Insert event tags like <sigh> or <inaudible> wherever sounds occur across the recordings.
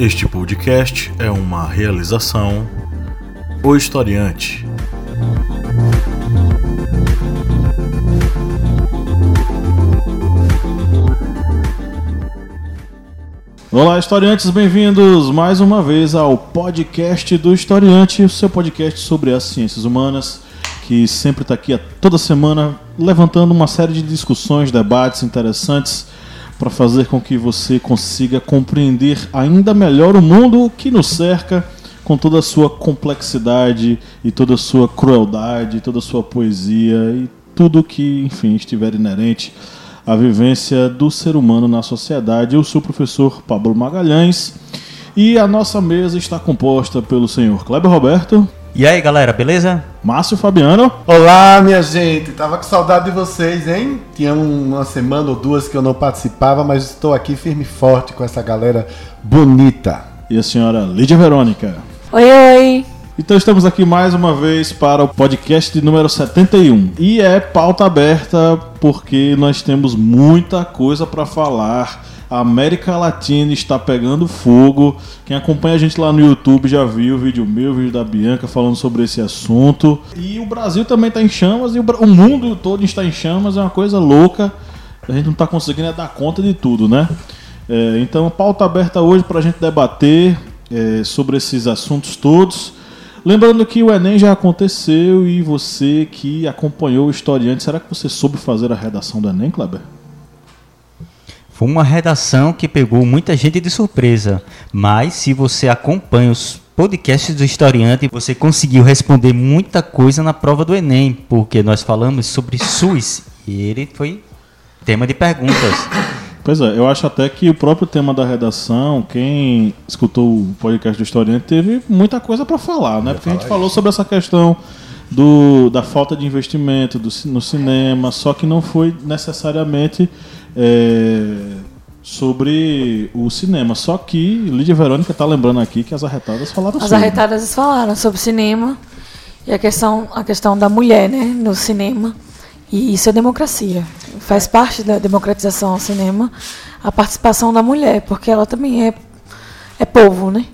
Este podcast é uma realização O Historiante. Olá, historiantes, bem-vindos mais uma vez ao podcast do Historiante, o seu podcast sobre as ciências humanas, que sempre está aqui toda semana levantando uma série de discussões, debates interessantes para fazer com que você consiga compreender ainda melhor o mundo que nos cerca, com toda a sua complexidade e toda a sua crueldade, toda a sua poesia e tudo que, enfim, estiver inerente à vivência do ser humano na sociedade. Eu sou o professor Pablo Magalhães e a nossa mesa está composta pelo senhor Kleber Roberto. E aí, galera, beleza? Márcio Fabiano. Olá, minha gente. Tava com saudade de vocês, hein? Tinha uma semana ou duas que eu não participava, mas estou aqui firme e forte com essa galera bonita. E a senhora Lídia Verônica. Oi, oi. Então estamos aqui mais uma vez para o podcast de número 71. E é pauta aberta porque nós temos muita coisa para falar. A América Latina está pegando fogo. Quem acompanha a gente lá no YouTube já viu o vídeo meu, o vídeo da Bianca falando sobre esse assunto. E o Brasil também está em chamas e o, mundo todo está em chamas. É uma coisa louca. A gente não está conseguindo é dar conta de tudo, né? É, então, pauta aberta hoje para a gente debater é, sobre esses assuntos todos. Lembrando que o Enem já aconteceu e você que acompanhou o historiante, será que você soube fazer a redação do Enem, Kleber? Foi uma redação que pegou muita gente de surpresa, mas se você acompanha os podcasts do historiante, você conseguiu responder muita coisa na prova do Enem, porque nós falamos sobre SUS e ele foi tema de perguntas. Pois é, eu acho até que o próprio tema da redação, quem escutou o podcast do historiante, teve muita coisa para falar, né? Porque a gente falou sobre essa questão do, da falta de investimento do, no cinema, só que não foi necessariamente é, sobre o cinema. Só que Lídia Verônica está lembrando aqui que as arretadas falaram As sobre. arretadas falaram sobre cinema e a questão, a questão da mulher né, no cinema. E isso é democracia. Faz parte da democratização ao cinema a participação da mulher, porque ela também é, é povo, né?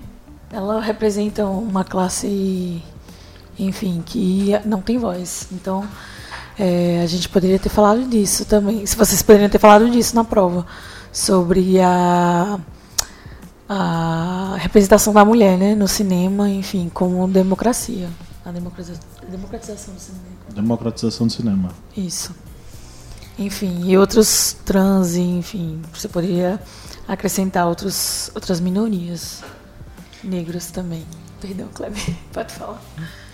Ela representa uma classe, enfim, que não tem voz. Então, é, a gente poderia ter falado disso também. Se vocês poderiam ter falado disso na prova, sobre a, a representação da mulher né, no cinema, enfim, como democracia. A democratiza- democratização do cinema. Democratização do cinema. Isso. Enfim, e outros trans, enfim, você poderia acrescentar outros, outras minorias negras também. Perdão, Kleber, <laughs> pode falar.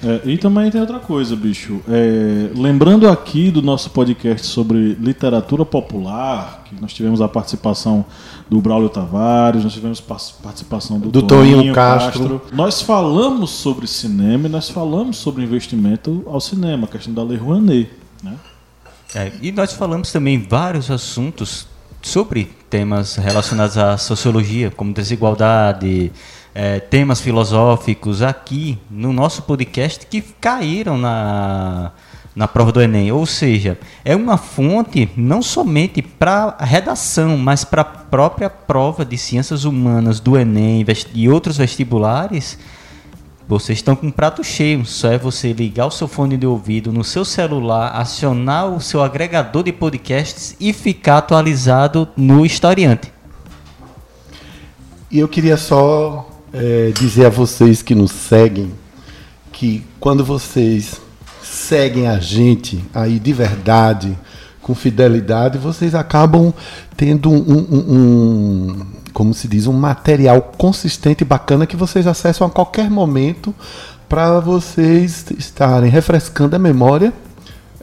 É, e também tem outra coisa, bicho. É, lembrando aqui do nosso podcast sobre literatura popular, que nós tivemos a participação do Braulio Tavares, nós tivemos par- participação do, Do Toninho, Toninho Castro. Castro. Nós falamos sobre cinema e nós falamos sobre investimento ao cinema, a questão da Lei Rouanet. Né? É, e nós falamos também vários assuntos sobre temas relacionados à sociologia, como desigualdade, é, temas filosóficos aqui no nosso podcast que caíram na, na prova do Enem. Ou seja, é uma fonte não somente para redação, mas para a própria prova de ciências humanas do Enem e outros vestibulares. Vocês estão com um prato cheio, só é você ligar o seu fone de ouvido no seu celular, acionar o seu agregador de podcasts e ficar atualizado no historiante. E eu queria só é, dizer a vocês que nos seguem que quando vocês seguem a gente aí de verdade, com fidelidade, vocês acabam tendo um, um- um- como se diz, um material consistente e bacana que vocês acessam a qualquer momento para vocês estarem refrescando a memória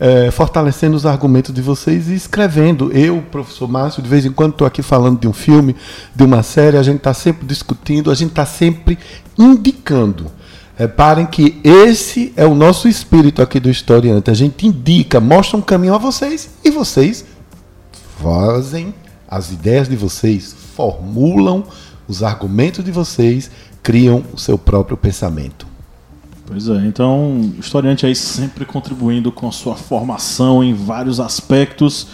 é, fortalecendo os argumentos de vocês e escrevendo. Eu, professor Márcio, de vez em quando estou aqui falando de um filme, de uma série, a gente está sempre discutindo, a gente está sempre indicando. Reparem que esse é o nosso espírito aqui do historiante. A gente indica, mostra um caminho a vocês e vocês fazem as ideias de vocês, formulam os argumentos de vocês, criam o seu próprio pensamento. Pois é, então, historiante aí sempre contribuindo com a sua formação em vários aspectos.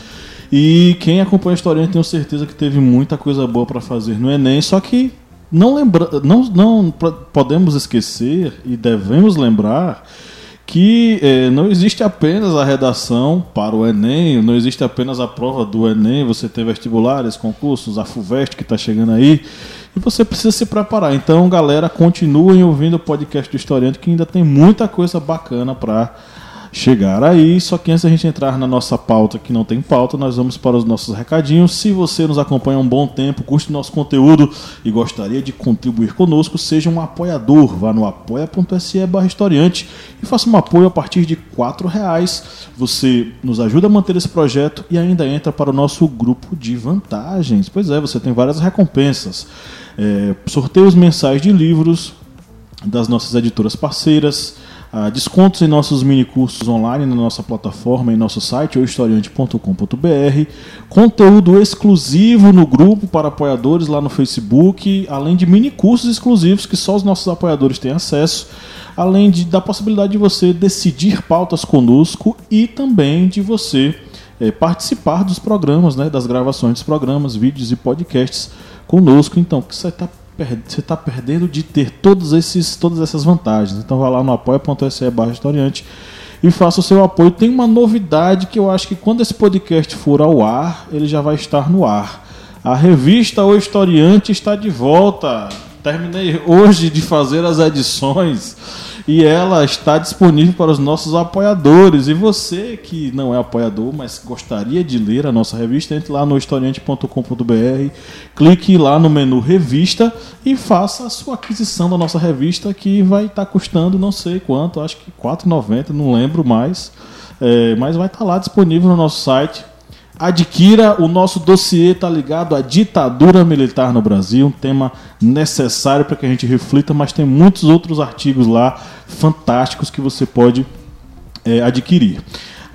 E quem acompanha o historiante tenho certeza que teve muita coisa boa para fazer no Enem, só que não, lembra, não, não podemos esquecer e devemos lembrar que eh, não existe apenas a redação para o Enem, não existe apenas a prova do Enem, você tem vestibulares, concursos, a FUVEST que está chegando aí, e você precisa se preparar. Então, galera, continuem ouvindo o podcast do Historiante, que ainda tem muita coisa bacana para chegar aí. Só que antes da gente entrar na nossa pauta, que não tem pauta, nós vamos para os nossos recadinhos. Se você nos acompanha há um bom tempo, curte nosso conteúdo e gostaria de contribuir conosco, seja um apoiador. Vá no apoia.se barra historiante e faça um apoio a partir de R$ reais. Você nos ajuda a manter esse projeto e ainda entra para o nosso grupo de vantagens. Pois é, você tem várias recompensas. É, sorteios mensais de livros das nossas editoras parceiras, Uh, descontos em nossos minicursos online na nossa plataforma, em nosso site, historiante.com.br. Conteúdo exclusivo no grupo para apoiadores lá no Facebook, além de minicursos exclusivos que só os nossos apoiadores têm acesso, além de, da possibilidade de você decidir pautas conosco e também de você é, participar dos programas, né, das gravações dos programas, vídeos e podcasts conosco. Então, que você está você está perdendo de ter todos esses, todas essas vantagens. Então vá lá no apoia.se barra historiante e faça o seu apoio. Tem uma novidade que eu acho que quando esse podcast for ao ar, ele já vai estar no ar. A revista O Historiante está de volta. Terminei hoje de fazer as edições e ela está disponível para os nossos apoiadores. E você que não é apoiador, mas gostaria de ler a nossa revista, entre lá no historiante.com.br, clique lá no menu Revista e faça a sua aquisição da nossa revista, que vai estar custando não sei quanto, acho que R$ 4,90, não lembro mais. É, mas vai estar lá disponível no nosso site Adquira o nosso dossiê, tá ligado? A ditadura militar no Brasil, um tema necessário para que a gente reflita, mas tem muitos outros artigos lá fantásticos que você pode é, adquirir.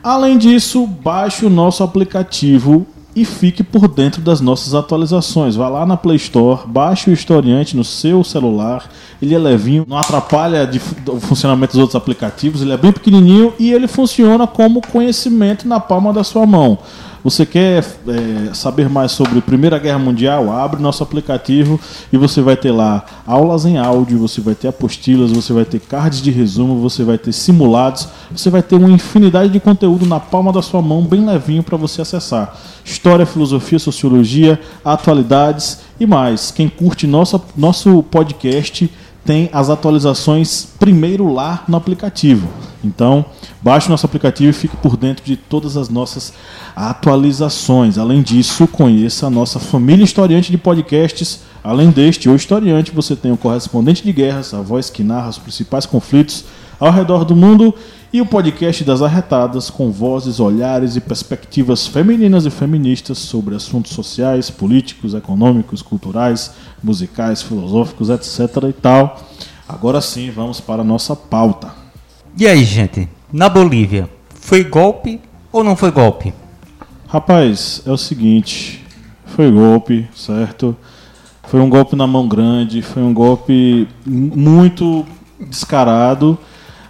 Além disso, baixe o nosso aplicativo e fique por dentro das nossas atualizações. Vá lá na Play Store, baixe o historiante no seu celular. Ele é levinho, não atrapalha o funcionamento dos outros aplicativos. Ele é bem pequenininho e ele funciona como conhecimento na palma da sua mão. Você quer é, saber mais sobre a Primeira Guerra Mundial? Abre nosso aplicativo e você vai ter lá aulas em áudio, você vai ter apostilas, você vai ter cards de resumo, você vai ter simulados, você vai ter uma infinidade de conteúdo na palma da sua mão, bem levinho para você acessar. História, filosofia, sociologia, atualidades e mais. Quem curte nosso, nosso podcast tem as atualizações primeiro lá no aplicativo. Então, baixe o nosso aplicativo e fique por dentro de todas as nossas atualizações. Além disso, conheça a nossa família historiante de podcasts. Além deste, o historiante, você tem o correspondente de guerras, a voz que narra os principais conflitos ao redor do mundo e o podcast das arretadas com vozes, olhares e perspectivas femininas e feministas sobre assuntos sociais, políticos, econômicos, culturais, musicais, filosóficos, etc e tal. Agora sim, vamos para a nossa pauta. E aí, gente? Na Bolívia, foi golpe ou não foi golpe? Rapaz, é o seguinte, foi golpe, certo? Foi um golpe na mão grande, foi um golpe muito descarado,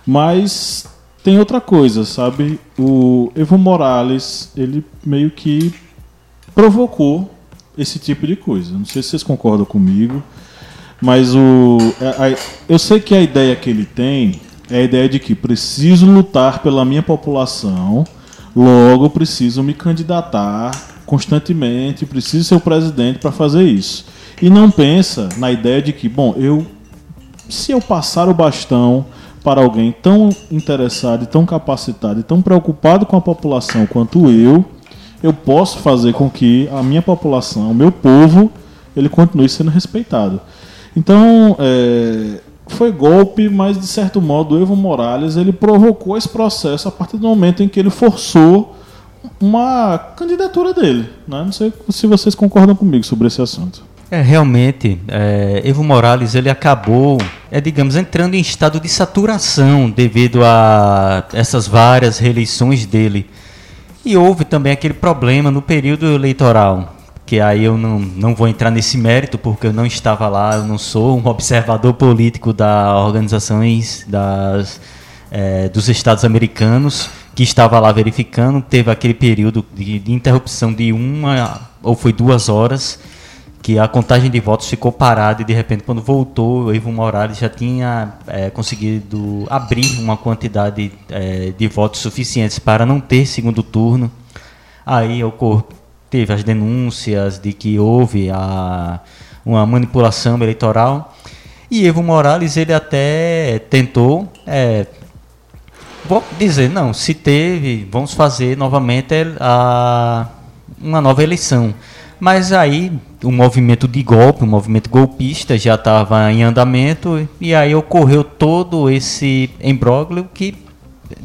mas tem outra coisa, sabe? O Evo Morales, ele meio que provocou esse tipo de coisa. Não sei se vocês concordam comigo, mas o, é, eu sei que a ideia que ele tem é a ideia de que preciso lutar pela minha população, logo preciso me candidatar constantemente, preciso ser o presidente para fazer isso. E não pensa na ideia de que, bom, eu se eu passar o bastão para alguém tão interessado, tão capacitado e tão preocupado com a população quanto eu, eu posso fazer com que a minha população, o meu povo, ele continue sendo respeitado. Então, é, foi golpe, mas de certo modo Evo Morales ele provocou esse processo a partir do momento em que ele forçou uma candidatura dele. Né? Não sei se vocês concordam comigo sobre esse assunto. É, realmente, é, Evo Morales ele acabou, é, digamos, entrando em estado de saturação devido a essas várias reeleições dele. E houve também aquele problema no período eleitoral, que aí eu não, não vou entrar nesse mérito porque eu não estava lá, eu não sou um observador político das organizações das, é, dos Estados Americanos que estava lá verificando. Teve aquele período de, de interrupção de uma ou foi duas horas que a contagem de votos ficou parada e de repente quando voltou o Evo Morales já tinha é, conseguido abrir uma quantidade é, de votos suficientes para não ter segundo turno. Aí ocorreu, teve as denúncias de que houve a, uma manipulação eleitoral e Evo Morales ele até tentou é, vou dizer não, se teve, vamos fazer novamente a, uma nova eleição. Mas aí o movimento de golpe, o movimento golpista já estava em andamento e aí ocorreu todo esse imbróglio que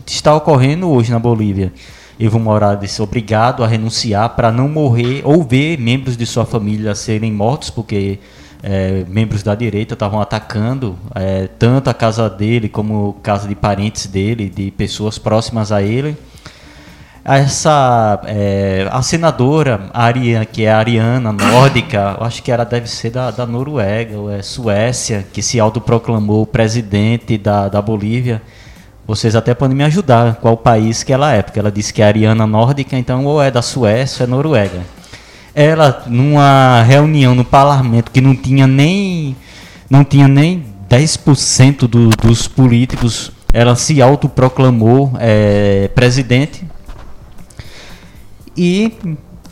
está ocorrendo hoje na Bolívia. Evo Morales obrigado a renunciar para não morrer ou ver membros de sua família serem mortos, porque é, membros da direita estavam atacando é, tanto a casa dele como a casa de parentes dele, de pessoas próximas a ele essa é, a senadora Aria, que é a Ariana nórdica, acho que ela deve ser da, da Noruega ou é Suécia, que se autoproclamou presidente da, da Bolívia. Vocês até podem me ajudar qual país que ela é, porque ela disse que é Ariana nórdica, então ou é da Suécia ou é Noruega. Ela, numa reunião no parlamento que não tinha nem não tinha nem 10% do, dos políticos, ela se autoproclamou é, presidente e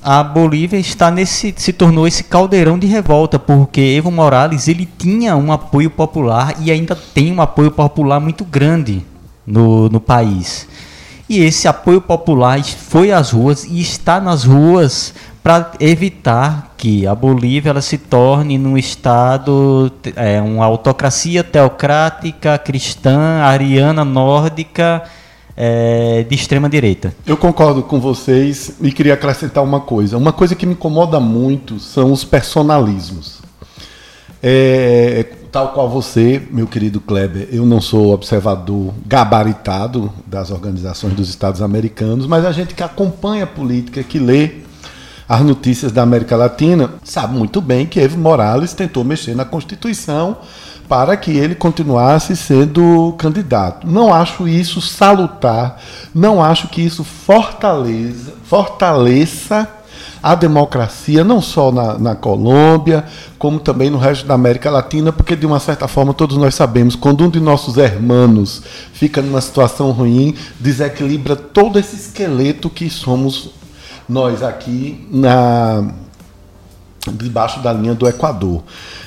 a Bolívia está nesse se tornou esse caldeirão de revolta porque Evo Morales ele tinha um apoio popular e ainda tem um apoio popular muito grande no, no país. E esse apoio popular foi às ruas e está nas ruas para evitar que a Bolívia ela se torne num estado é, uma autocracia teocrática cristã ariana nórdica é, de extrema direita. Eu concordo com vocês e queria acrescentar uma coisa. Uma coisa que me incomoda muito são os personalismos. É, tal qual você, meu querido Kleber, eu não sou observador gabaritado das organizações dos Estados americanos, mas a gente que acompanha a política, que lê as notícias da América Latina, sabe muito bem que Evo Morales tentou mexer na Constituição para que ele continuasse sendo candidato. Não acho isso salutar, não acho que isso fortaleça, fortaleça a democracia, não só na, na Colômbia, como também no resto da América Latina, porque de uma certa forma todos nós sabemos, quando um de nossos irmãos fica numa situação ruim, desequilibra todo esse esqueleto que somos nós aqui na debaixo da linha do Equador.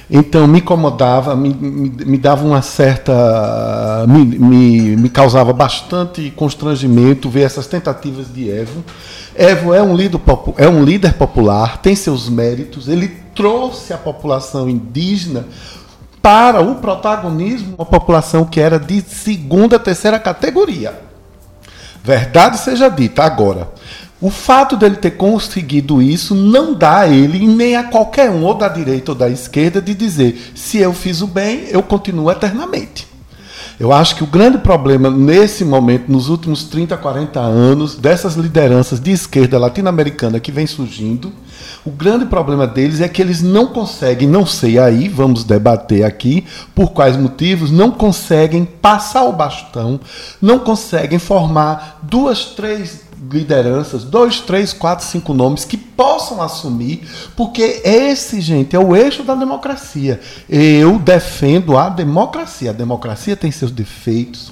Então me incomodava, me, me, me dava uma certa. Me, me, me, causava bastante constrangimento ver essas tentativas de Evo. Evo é um, líder, é um líder popular, tem seus méritos, ele trouxe a população indígena para o protagonismo, uma população que era de segunda, terceira categoria. Verdade seja dita, agora. O fato dele ter conseguido isso não dá a ele, nem a qualquer um, ou da direita ou da esquerda, de dizer: se eu fiz o bem, eu continuo eternamente. Eu acho que o grande problema nesse momento, nos últimos 30, 40 anos, dessas lideranças de esquerda latino-americana que vem surgindo, o grande problema deles é que eles não conseguem, não sei aí, vamos debater aqui por quais motivos, não conseguem passar o bastão, não conseguem formar duas, três lideranças, dois, três, quatro, cinco nomes que possam assumir, porque esse, gente, é o eixo da democracia. Eu defendo a democracia. A democracia tem seus defeitos.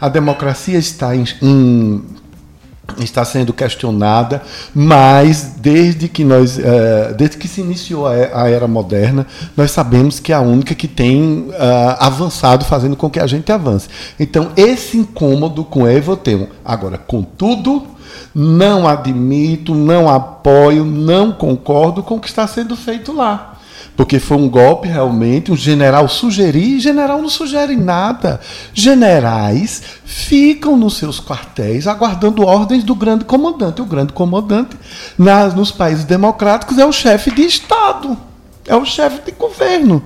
A democracia está em, em está sendo questionada, mas desde que nós, uh, desde que se iniciou a, era moderna, nós sabemos que é a única que tem uh, avançado, fazendo com que a gente avance. Então, esse incômodo com eu tenho. Agora, contudo, não admito, não apoio, não concordo com o que está sendo feito lá. Porque foi um golpe realmente, um general sugerir, general não sugere nada. Generais ficam nos seus quartéis aguardando ordens do grande comandante. O grande comandante, nas, nos países democráticos, é o chefe de Estado. É o chefe de governo.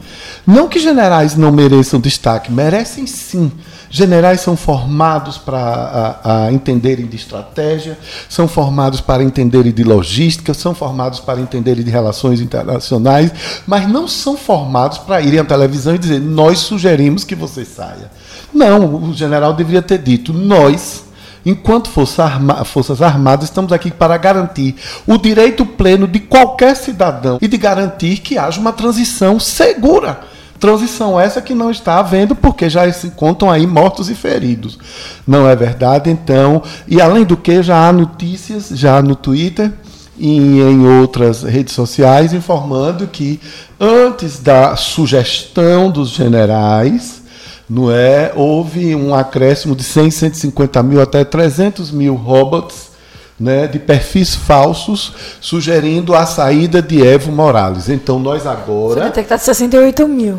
Não que generais não mereçam destaque, merecem sim. Generais são formados para entenderem de estratégia, são formados para entenderem de logística, são formados para entenderem de relações internacionais, mas não são formados para irem à televisão e dizer nós sugerimos que você saia. Não, o general deveria ter dito nós Enquanto Forças Armadas, estamos aqui para garantir o direito pleno de qualquer cidadão e de garantir que haja uma transição segura. Transição essa que não está havendo, porque já se contam aí mortos e feridos. Não é verdade? Então, e além do que, já há notícias, já no Twitter, e em outras redes sociais informando que antes da sugestão dos generais, não é, houve um acréscimo de 100, 150 mil até 300 mil robots né, de perfis falsos sugerindo a saída de Evo Morales. Então nós agora. Você detectado 68 mil.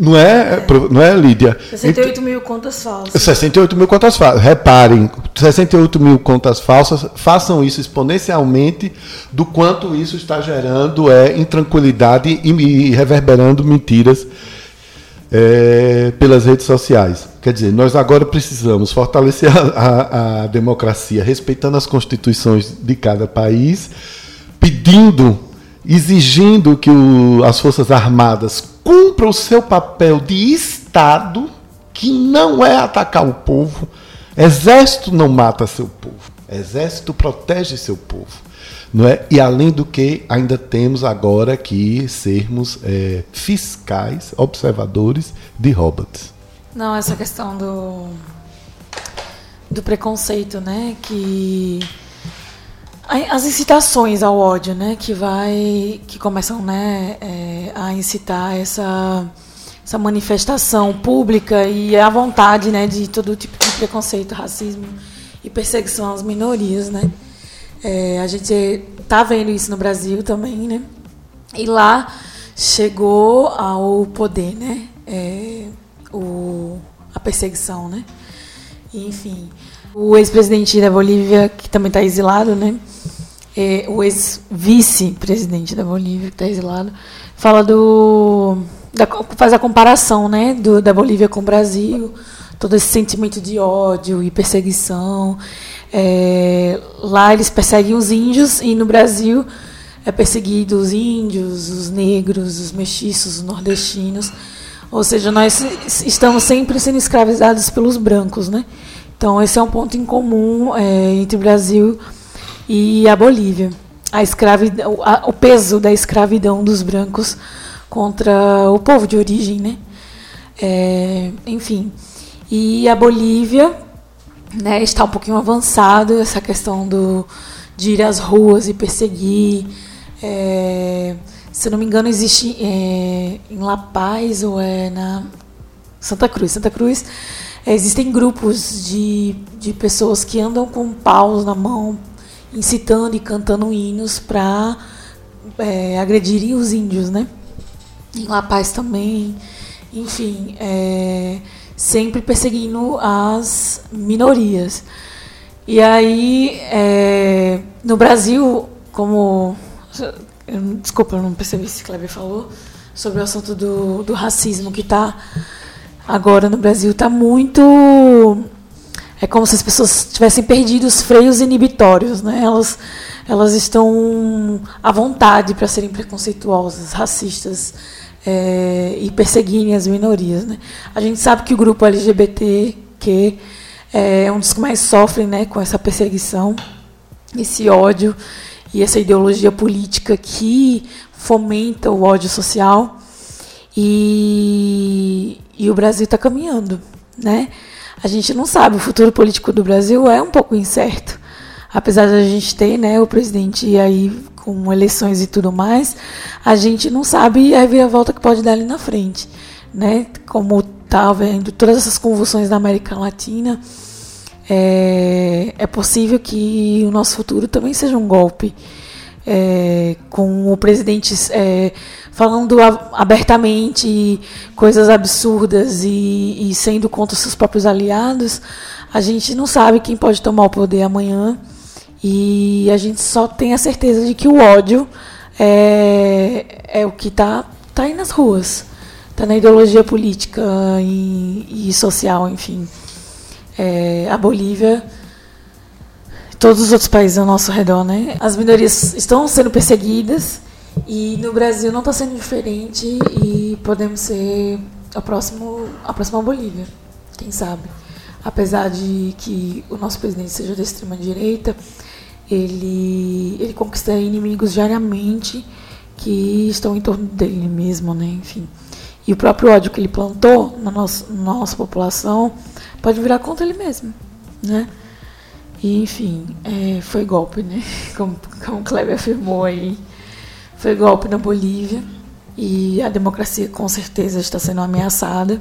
Não é, não é Lídia? 68 mil contas falsas. 68 mil contas falsas. Reparem, 68 mil contas falsas, façam isso exponencialmente do quanto isso está gerando é, intranquilidade e, e reverberando mentiras é, pelas redes sociais. Quer dizer, nós agora precisamos fortalecer a, a, a democracia, respeitando as constituições de cada país, pedindo, exigindo que o, as Forças Armadas cumpra o seu papel de Estado, que não é atacar o povo. Exército não mata seu povo. Exército protege seu povo. Não é? E além do que, ainda temos agora que sermos é, fiscais, observadores de robots. Não, essa questão do, do preconceito, né? Que as incitações ao ódio, né, que vai, que começam, né, é, a incitar essa essa manifestação pública e a vontade, né, de todo tipo de preconceito, racismo e perseguição às minorias, né. É, a gente está vendo isso no Brasil também, né, e lá chegou ao poder, né, é, o, a perseguição, né, enfim. O ex-presidente da Bolívia, que também está exilado, né? É, o ex-vice-presidente da Bolívia, que está exilado, fala do. Da, faz a comparação né, do, da Bolívia com o Brasil, todo esse sentimento de ódio e perseguição. É, lá eles perseguem os índios e no Brasil é perseguido os índios, os negros, os mestiços, os nordestinos. Ou seja, nós estamos sempre sendo escravizados pelos brancos, né? Então, esse é um ponto em comum é, entre o Brasil e a Bolívia. A escravidão, a, o peso da escravidão dos brancos contra o povo de origem, né? É, enfim. E a Bolívia né, está um pouquinho avançado essa questão do, de ir às ruas e perseguir. É, se eu não me engano, existe é, em La Paz ou é na Santa Cruz. Santa Cruz Existem grupos de, de pessoas que andam com paus na mão, incitando e cantando hinos para é, agredirem os índios, né? Em La Paz também, enfim, é, sempre perseguindo as minorias. E aí, é, no Brasil, como. Desculpa, eu não percebi se Kleber falou sobre o assunto do, do racismo que está agora no Brasil está muito. É como se as pessoas tivessem perdido os freios inibitórios, né? Elas, elas estão à vontade para serem preconceituosas, racistas é, e perseguirem as minorias, né? A gente sabe que o grupo LGBT que é um dos que mais sofrem, né, com essa perseguição, esse ódio e essa ideologia política que fomenta o ódio social. E, e o Brasil está caminhando, né? A gente não sabe, o futuro político do Brasil é um pouco incerto. Apesar de a gente ter né, o presidente aí com eleições e tudo mais, a gente não sabe a reviravolta que pode dar ali na frente. Né? Como está vendo todas essas convulsões da América Latina, é, é possível que o nosso futuro também seja um golpe. É, com o presidente é, falando abertamente coisas absurdas e, e sendo contra os seus próprios aliados, a gente não sabe quem pode tomar o poder amanhã e a gente só tem a certeza de que o ódio é, é o que está tá aí nas ruas, está na ideologia política e, e social, enfim. É, a Bolívia todos os outros países ao nosso redor, né? As minorias estão sendo perseguidas e no Brasil não está sendo diferente e podemos ser a, próximo, a próxima Bolívia, quem sabe. apesar de que o nosso presidente seja da extrema direita, ele ele conquista inimigos diariamente que estão em torno dele mesmo, né? Enfim. E o próprio ódio que ele plantou na nossa, nossa população pode virar contra ele mesmo, né? E, enfim, é, foi golpe, né? <laughs> Como, como o Kleber afirmou aí, foi golpe na Bolívia e a democracia com certeza está sendo ameaçada.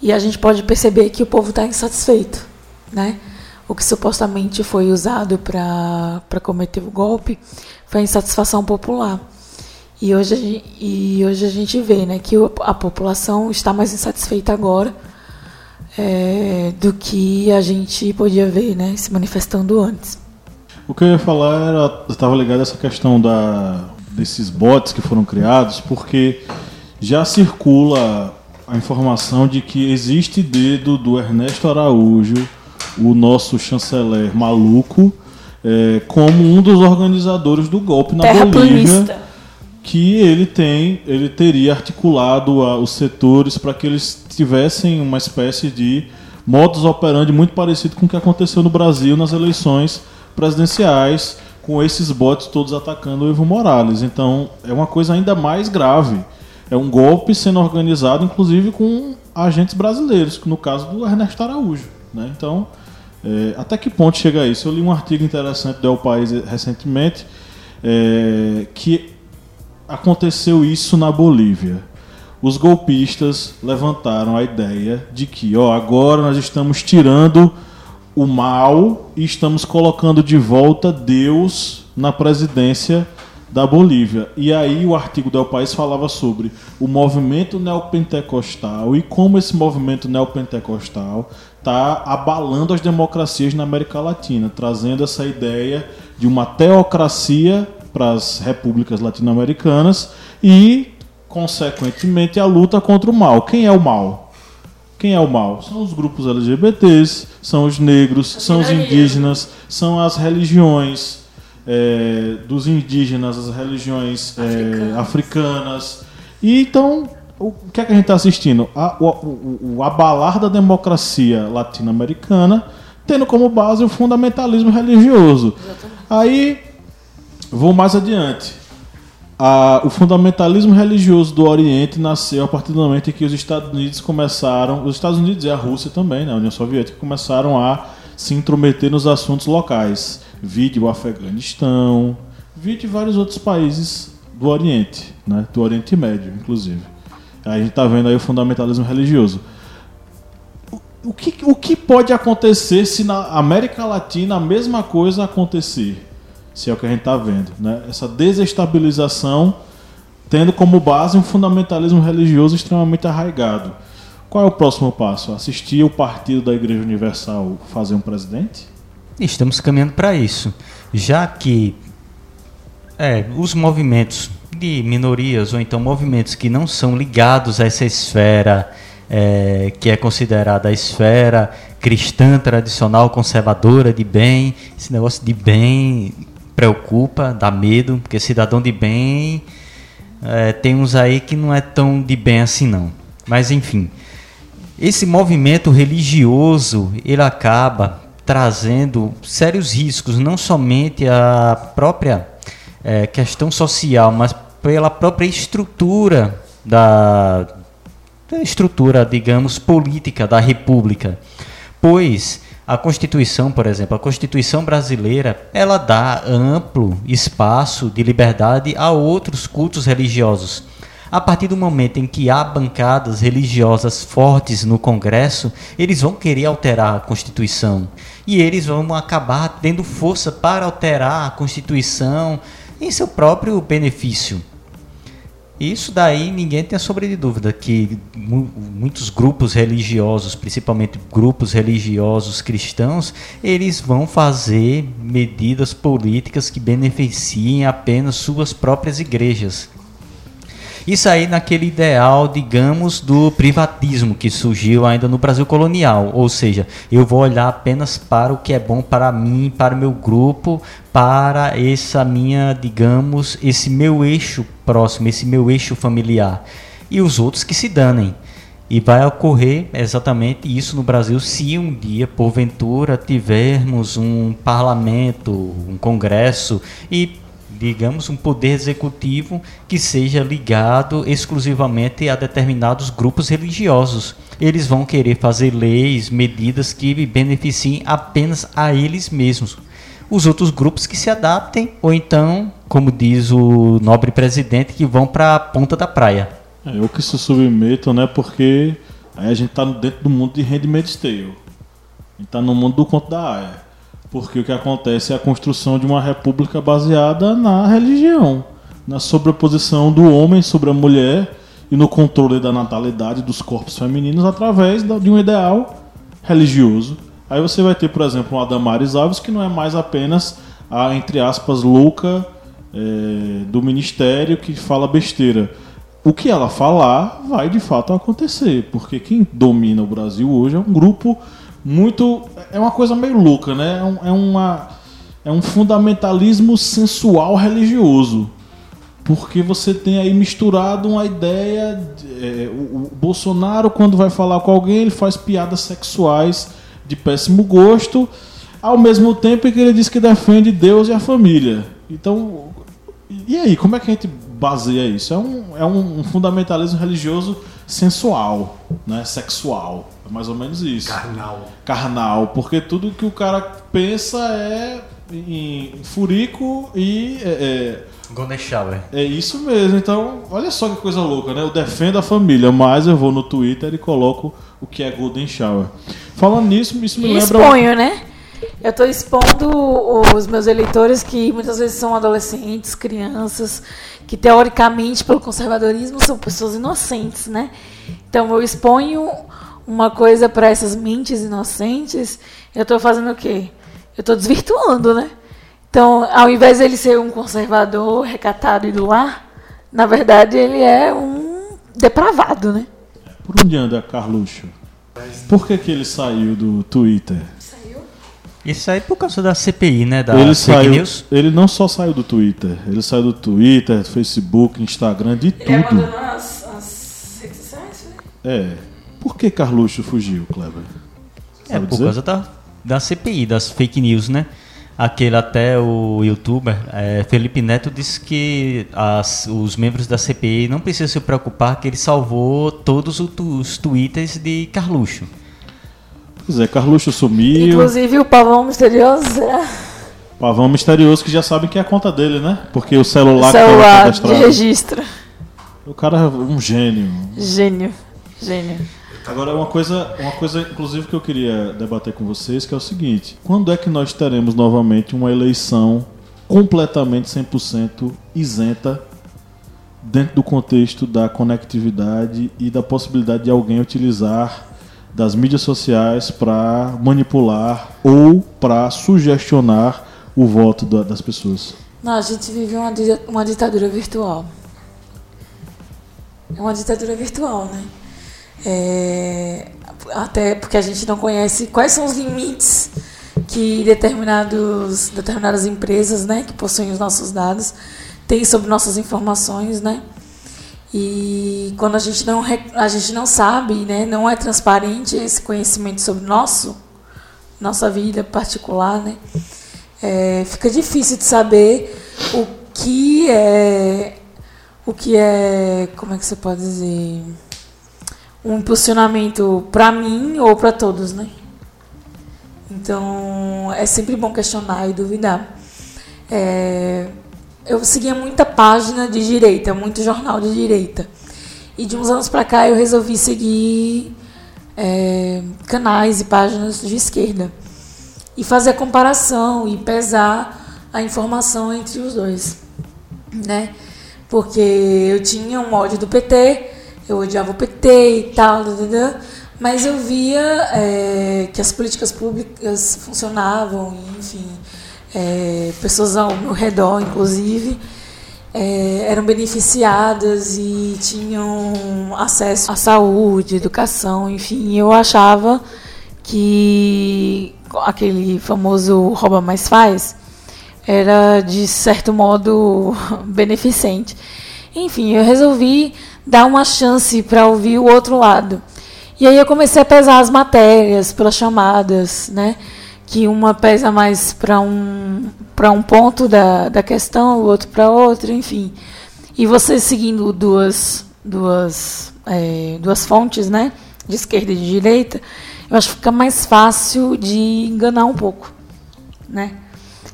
E a gente pode perceber que o povo está insatisfeito, né? O que supostamente foi usado para cometer o golpe foi a insatisfação popular. E hoje, e hoje a gente vê né, que a população está mais insatisfeita agora é, do que a gente podia ver né, se manifestando antes. O que eu ia falar era, estava ligado a essa questão da, desses bots que foram criados, porque já circula a informação de que existe dedo do Ernesto Araújo, o nosso chanceler maluco, é, como um dos organizadores do golpe na Bolívia que ele tem, ele teria articulado a, os setores para que eles tivessem uma espécie de modus operandi muito parecido com o que aconteceu no Brasil nas eleições presidenciais, com esses bots todos atacando o Evo Morales. Então é uma coisa ainda mais grave. É um golpe sendo organizado, inclusive com agentes brasileiros, no caso do Ernesto Araújo. Né? Então, é, até que ponto chega isso? Eu li um artigo interessante do El País recentemente é, que aconteceu isso na Bolívia. Os golpistas levantaram a ideia de que, ó, agora nós estamos tirando o mal e estamos colocando de volta Deus na presidência da Bolívia. E aí o artigo do El País falava sobre o movimento neopentecostal e como esse movimento neopentecostal está abalando as democracias na América Latina, trazendo essa ideia de uma teocracia para as repúblicas latino-americanas e, consequentemente, a luta contra o mal. Quem é o mal? Quem é o mal? São os grupos LGBTs, são os negros, são os indígenas, são as religiões é, dos indígenas, as religiões é, africanas. E então, o que é que a gente está assistindo? A, o, o, o abalar da democracia latino-americana, tendo como base o fundamentalismo religioso. Exatamente. Aí Vou mais adiante. o fundamentalismo religioso do Oriente nasceu a partir do momento em que os Estados Unidos começaram, os Estados Unidos e a Rússia também, né, a União Soviética, começaram a se intrometer nos assuntos locais. Vide o Afeganistão, vide vários outros países do Oriente, né, do Oriente Médio, inclusive. A gente está vendo aí o fundamentalismo religioso. O que, o que pode acontecer se na América Latina a mesma coisa acontecer? se é o que a gente está vendo. Né? Essa desestabilização tendo como base um fundamentalismo religioso extremamente arraigado. Qual é o próximo passo? Assistir o partido da Igreja Universal fazer um presidente? Estamos caminhando para isso, já que é, os movimentos de minorias ou então movimentos que não são ligados a essa esfera é, que é considerada a esfera cristã tradicional conservadora de bem, esse negócio de bem preocupa, dá medo, porque cidadão de bem é, tem uns aí que não é tão de bem assim não. Mas enfim, esse movimento religioso ele acaba trazendo sérios riscos, não somente a própria é, questão social, mas pela própria estrutura da, da estrutura, digamos, política da República, pois a Constituição, por exemplo, a Constituição brasileira, ela dá amplo espaço de liberdade a outros cultos religiosos. A partir do momento em que há bancadas religiosas fortes no Congresso, eles vão querer alterar a Constituição. E eles vão acabar tendo força para alterar a Constituição em seu próprio benefício. Isso daí ninguém tem a sombra de dúvida que mu muitos grupos religiosos, principalmente grupos religiosos cristãos, eles vão fazer medidas políticas que beneficiem apenas suas próprias igrejas. Isso aí naquele ideal, digamos, do privatismo que surgiu ainda no Brasil colonial. Ou seja, eu vou olhar apenas para o que é bom para mim, para o meu grupo, para essa minha, digamos, esse meu eixo próximo, esse meu eixo familiar. E os outros que se danem. E vai ocorrer exatamente isso no Brasil se um dia, porventura, tivermos um parlamento, um congresso e digamos, um poder executivo que seja ligado exclusivamente a determinados grupos religiosos. Eles vão querer fazer leis, medidas que beneficiem apenas a eles mesmos. Os outros grupos que se adaptem, ou então, como diz o nobre presidente, que vão para a ponta da praia. É, eu que se submeto, né? Porque aí a gente está dentro do mundo de Handmaid's Tale. A gente está no mundo do conto da Aya. Porque o que acontece é a construção de uma república baseada na religião, na sobreposição do homem sobre a mulher e no controle da natalidade dos corpos femininos através de um ideal religioso. Aí você vai ter, por exemplo, uma Damares Alves que não é mais apenas a, entre aspas, louca é, do ministério que fala besteira. O que ela falar vai de fato acontecer, porque quem domina o Brasil hoje é um grupo muito. É uma coisa meio louca, né? É, um, é uma, é um fundamentalismo sensual religioso. Porque você tem aí misturado uma ideia. De, é, o, o, Bolsonaro, quando vai falar com alguém, ele faz piadas sexuais de péssimo gosto, ao mesmo tempo que ele diz que defende Deus e a família. Então, e aí, como é que a gente baseia isso? É um, é um fundamentalismo religioso sensual, né? sexual. Mais ou menos isso. Carnal. Carnal, porque tudo que o cara pensa é em furico e. É, é, Golden Shower. É isso mesmo. Então, olha só que coisa louca, né? Eu defendo a família, mas eu vou no Twitter e coloco o que é Golden Shower. Falando nisso, isso me e lembra. Exponho, né? Eu estou expondo os meus eleitores que muitas vezes são adolescentes, crianças, que teoricamente, pelo conservadorismo, são pessoas inocentes, né? Então eu exponho uma coisa para essas mentes inocentes, eu estou fazendo o quê? Eu estou desvirtuando, né? Então, ao invés de ele ser um conservador recatado e do lar, na verdade ele é um depravado, né? Por onde anda Carluxo? Por que, que ele saiu do Twitter? Isso aí por causa da CPI, né? Da ele fake saiu, news. Ele não só saiu do Twitter, ele saiu do Twitter, Facebook, Instagram, de ele tudo. Ele as, as redes sociais, É. Por que Carluxo fugiu, Kleber? É por dizer? causa da, da CPI, das fake news, né? Aquele até o youtuber é, Felipe Neto disse que as, os membros da CPI não precisam se preocupar que ele salvou todos os twitters de Carluxo. Pois é, Carluxo sumiu. Inclusive o Pavão Misterioso, será? Pavão Misterioso que já sabem que é a conta dele, né? Porque o celular, o celular que de registro. O cara é um gênio. Gênio, gênio. Agora, uma coisa, uma coisa, inclusive, que eu queria debater com vocês, que é o seguinte: quando é que nós teremos novamente uma eleição completamente 100% isenta dentro do contexto da conectividade e da possibilidade de alguém utilizar das mídias sociais para manipular ou para sugestionar o voto da, das pessoas? Não, a gente vive uma, uma ditadura virtual. É uma ditadura virtual, né? É, até porque a gente não conhece quais são os limites que determinados, determinadas empresas né, que possuem os nossos dados têm sobre nossas informações, né? E quando a gente não, a gente não sabe, né, não é transparente esse conhecimento sobre nosso, nossa vida particular, né, é, fica difícil de saber o que é, o que é, como é que você pode dizer, um impulsionamento para mim ou para todos, né? Então é sempre bom questionar e duvidar. É, eu seguia muita página de direita, muito jornal de direita. E de uns anos para cá eu resolvi seguir é, canais e páginas de esquerda. E fazer a comparação e pesar a informação entre os dois. Né? Porque eu tinha um ódio do PT, eu odiava o PT e tal, mas eu via é, que as políticas públicas funcionavam, enfim, é, pessoas ao meu redor, inclusive, é, eram beneficiadas e tinham acesso à saúde, educação, enfim. Eu achava que aquele famoso rouba mais faz era de certo modo <laughs> beneficente. Enfim, eu resolvi dar uma chance para ouvir o outro lado. E aí eu comecei a pesar as matérias pelas chamadas, né? Que uma pesa mais para um, para um ponto da, da questão, o outro para outro, enfim. E você seguindo duas, duas, é, duas fontes, né? De esquerda e de direita, eu acho que fica mais fácil de enganar um pouco, né?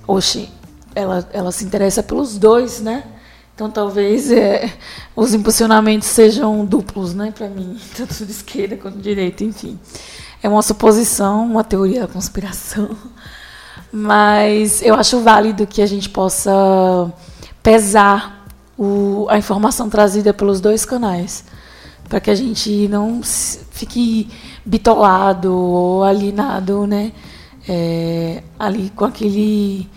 Oxi, ela, ela se interessa pelos dois, né? Então talvez é, os impulsionamentos sejam duplos, né, para mim, <laughs> tanto de esquerda quanto de direita, enfim. É uma suposição, uma teoria da conspiração. <laughs> Mas eu acho válido que a gente possa pesar o, a informação trazida pelos dois canais, para que a gente não fique bitolado ou alienado, né, é, ali com aquele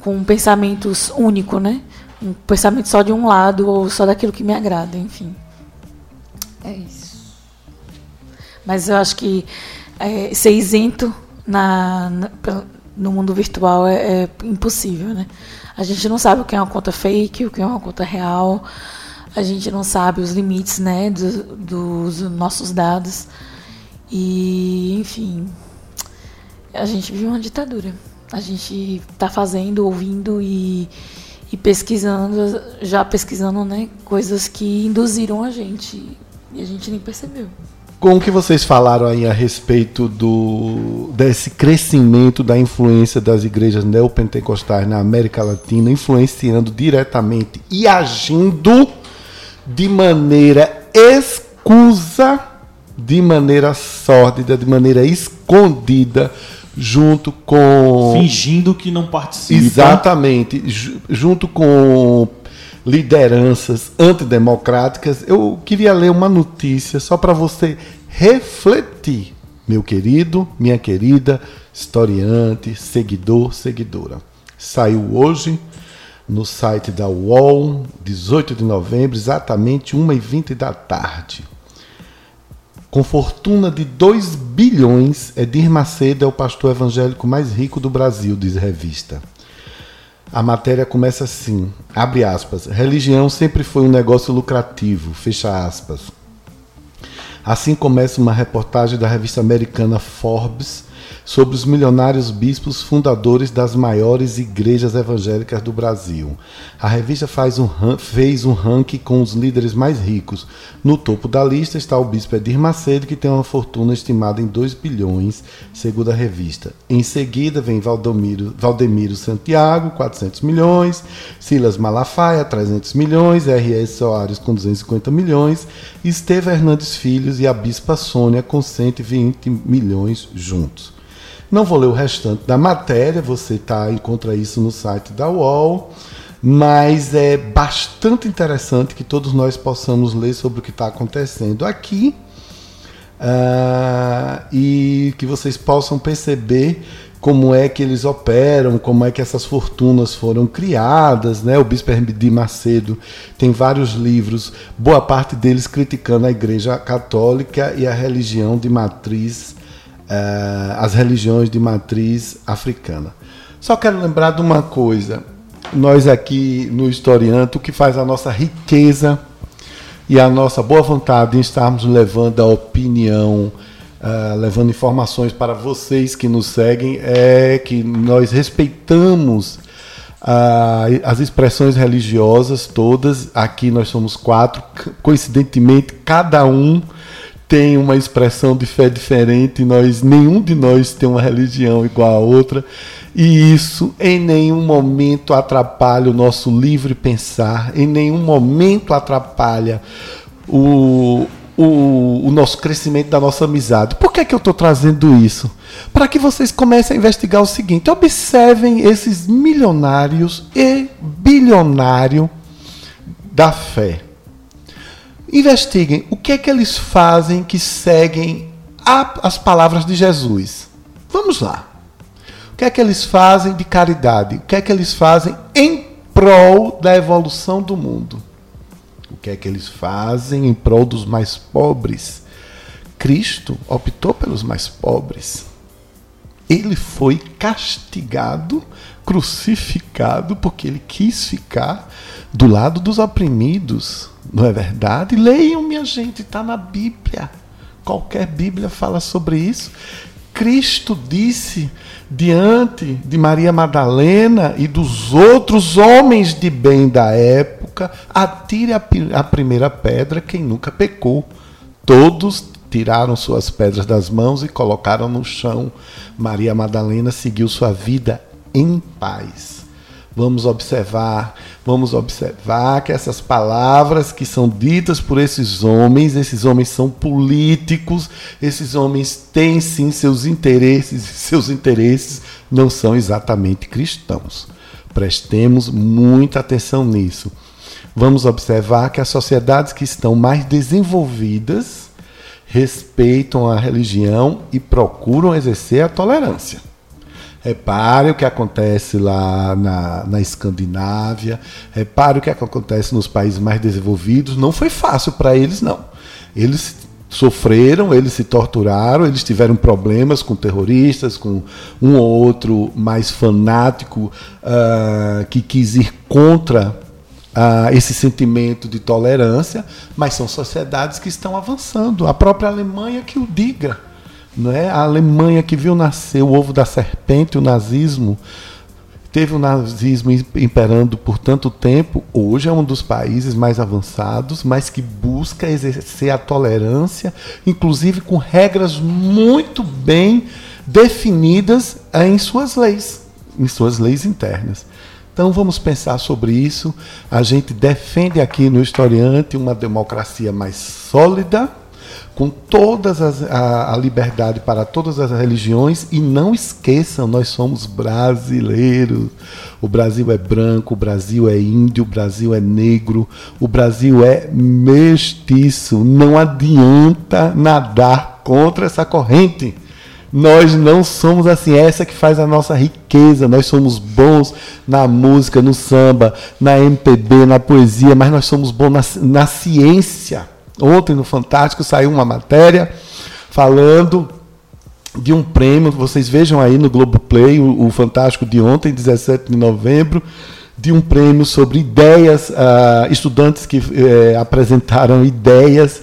com pensamentos único, né? Um pensamento só de um lado ou só daquilo que me agrada, enfim. É isso. Mas eu acho que é, ser isento na, na, no mundo virtual é, é, impossível, né? A gente não sabe o que é uma conta fake, o que é uma conta real. A gente não sabe os limites, né, do, dos nossos dados. E, enfim, a gente vive uma ditadura. A gente está fazendo, ouvindo e e pesquisando, já pesquisando, né, coisas que induziram a gente e a gente nem percebeu. Com o que vocês falaram aí a respeito do desse crescimento da influência das igrejas neopentecostais na América Latina, influenciando diretamente e agindo de maneira escusa, de maneira sórdida, de maneira escondida junto com. Fingindo que não participa. Exatamente. Junto com lideranças antidemocráticas. Eu queria ler uma notícia só para você refletir, meu querido, minha querida, historiante, seguidor, seguidora. Saiu hoje no site da UOL, 18 de novembro, exatamente 1h20 da tarde. Com fortuna de 2 bilhões, Edir Macedo é o pastor evangélico mais rico do Brasil, diz a revista. A matéria começa assim, abre aspas, religião sempre foi um negócio lucrativo, fecha aspas. Assim começa uma reportagem da revista americana Forbes sobre os milionários bispos fundadores das maiores igrejas evangélicas do Brasil. A revista um, fez um ranking com os líderes mais ricos. No topo da lista está o bispo Edir Macedo, que tem uma fortuna estimada em 2 bilhões, segundo a revista. Em seguida vem Valdemiro, Valdemiro Santiago, 400 milhões, Silas Malafaia, 300 milhões, R.S. Soares com 250 milhões, Esteve Hernandes Filhos e a bispa Sônia com 120 milhões juntos. Não vou ler o restante da matéria, você tá, encontra isso no site da UOL, mas é bastante interessante que todos nós possamos ler sobre o que está acontecendo aqui uh, e que vocês possam perceber como é que eles operam, como é que essas fortunas foram criadas, né? O Bispo de Macedo tem vários livros, boa parte deles criticando a Igreja Católica e a religião de matriz uh, as religiões de matriz africana. Só quero lembrar de uma coisa: nós aqui no Historiante, o que faz a nossa riqueza e a nossa boa vontade em estarmos levando a opinião, uh, levando informações para vocês que nos seguem, é que nós respeitamos uh, as expressões religiosas todas. Aqui nós somos quatro, coincidentemente, cada um tem uma expressão de fé diferente, nós nenhum de nós tem uma religião igual a outra, e isso em nenhum momento atrapalha o nosso livre pensar, em nenhum momento atrapalha o, o, o nosso crescimento da nossa amizade. Por que, é que eu estou trazendo isso? Para que vocês comecem a investigar o seguinte: observem esses milionários e bilionários da fé investiguem o que é que eles fazem que seguem a, as palavras de Jesus. Vamos lá. O que é que eles fazem de caridade? O que é que eles fazem em prol da evolução do mundo? O que é que eles fazem em prol dos mais pobres? Cristo optou pelos mais pobres. Ele foi castigado, crucificado, porque ele quis ficar do lado dos oprimidos não é verdade? Leiam, minha gente, está na Bíblia. qualquer Bíblia fala sobre isso. Cristo disse diante de Maria Madalena e dos outros homens de bem da época: atire a, primeira pedra quem nunca pecou. Todos tiraram suas pedras das mãos e colocaram no chão. Maria Madalena seguiu sua vida em paz. Vamos observar, vamos observar que essas palavras que são ditas por esses homens, esses homens são políticos, esses homens têm sim seus interesses, seus interesses não são exatamente cristãos. Prestemos muita atenção nisso. Vamos observar que as sociedades que estão mais desenvolvidas respeitam a religião e procuram exercer a tolerância. Repare o que acontece lá na, na Escandinávia, repare o que acontece nos países mais desenvolvidos. Não foi fácil para eles, não. Eles sofreram, eles se torturaram, eles tiveram problemas com terroristas, com um ou outro mais fanático uh, que quis ir contra uh, esse sentimento de tolerância, mas são sociedades que estão avançando. A própria Alemanha que o diga. Não é? A Alemanha que viu nascer o ovo da serpente, o nazismo, teve o nazismo imperando por tanto tempo, hoje é um dos países mais avançados, mas que busca exercer a tolerância, inclusive com regras muito bem definidas em suas leis, em suas leis internas. Então vamos pensar sobre isso. A gente defende aqui no Historiante uma democracia mais sólida, com todas as, a, a, liberdade para todas as religiões e não esqueçam, nós somos brasileiros. O Brasil é branco, o Brasil é índio, o Brasil é negro, o Brasil é mestiço. Não adianta nadar contra essa corrente. Nós não somos assim, é essa que faz a nossa riqueza. Nós somos bons na música, no samba, na MPB, na poesia, mas nós somos bons na, na ciência Ontem no Fantástico saiu uma matéria falando de um prêmio, vocês vejam aí no Globoplay, o, o Fantástico de ontem, 17 de novembro, de um prêmio sobre ideias, uh, estudantes que uh, apresentaram ideias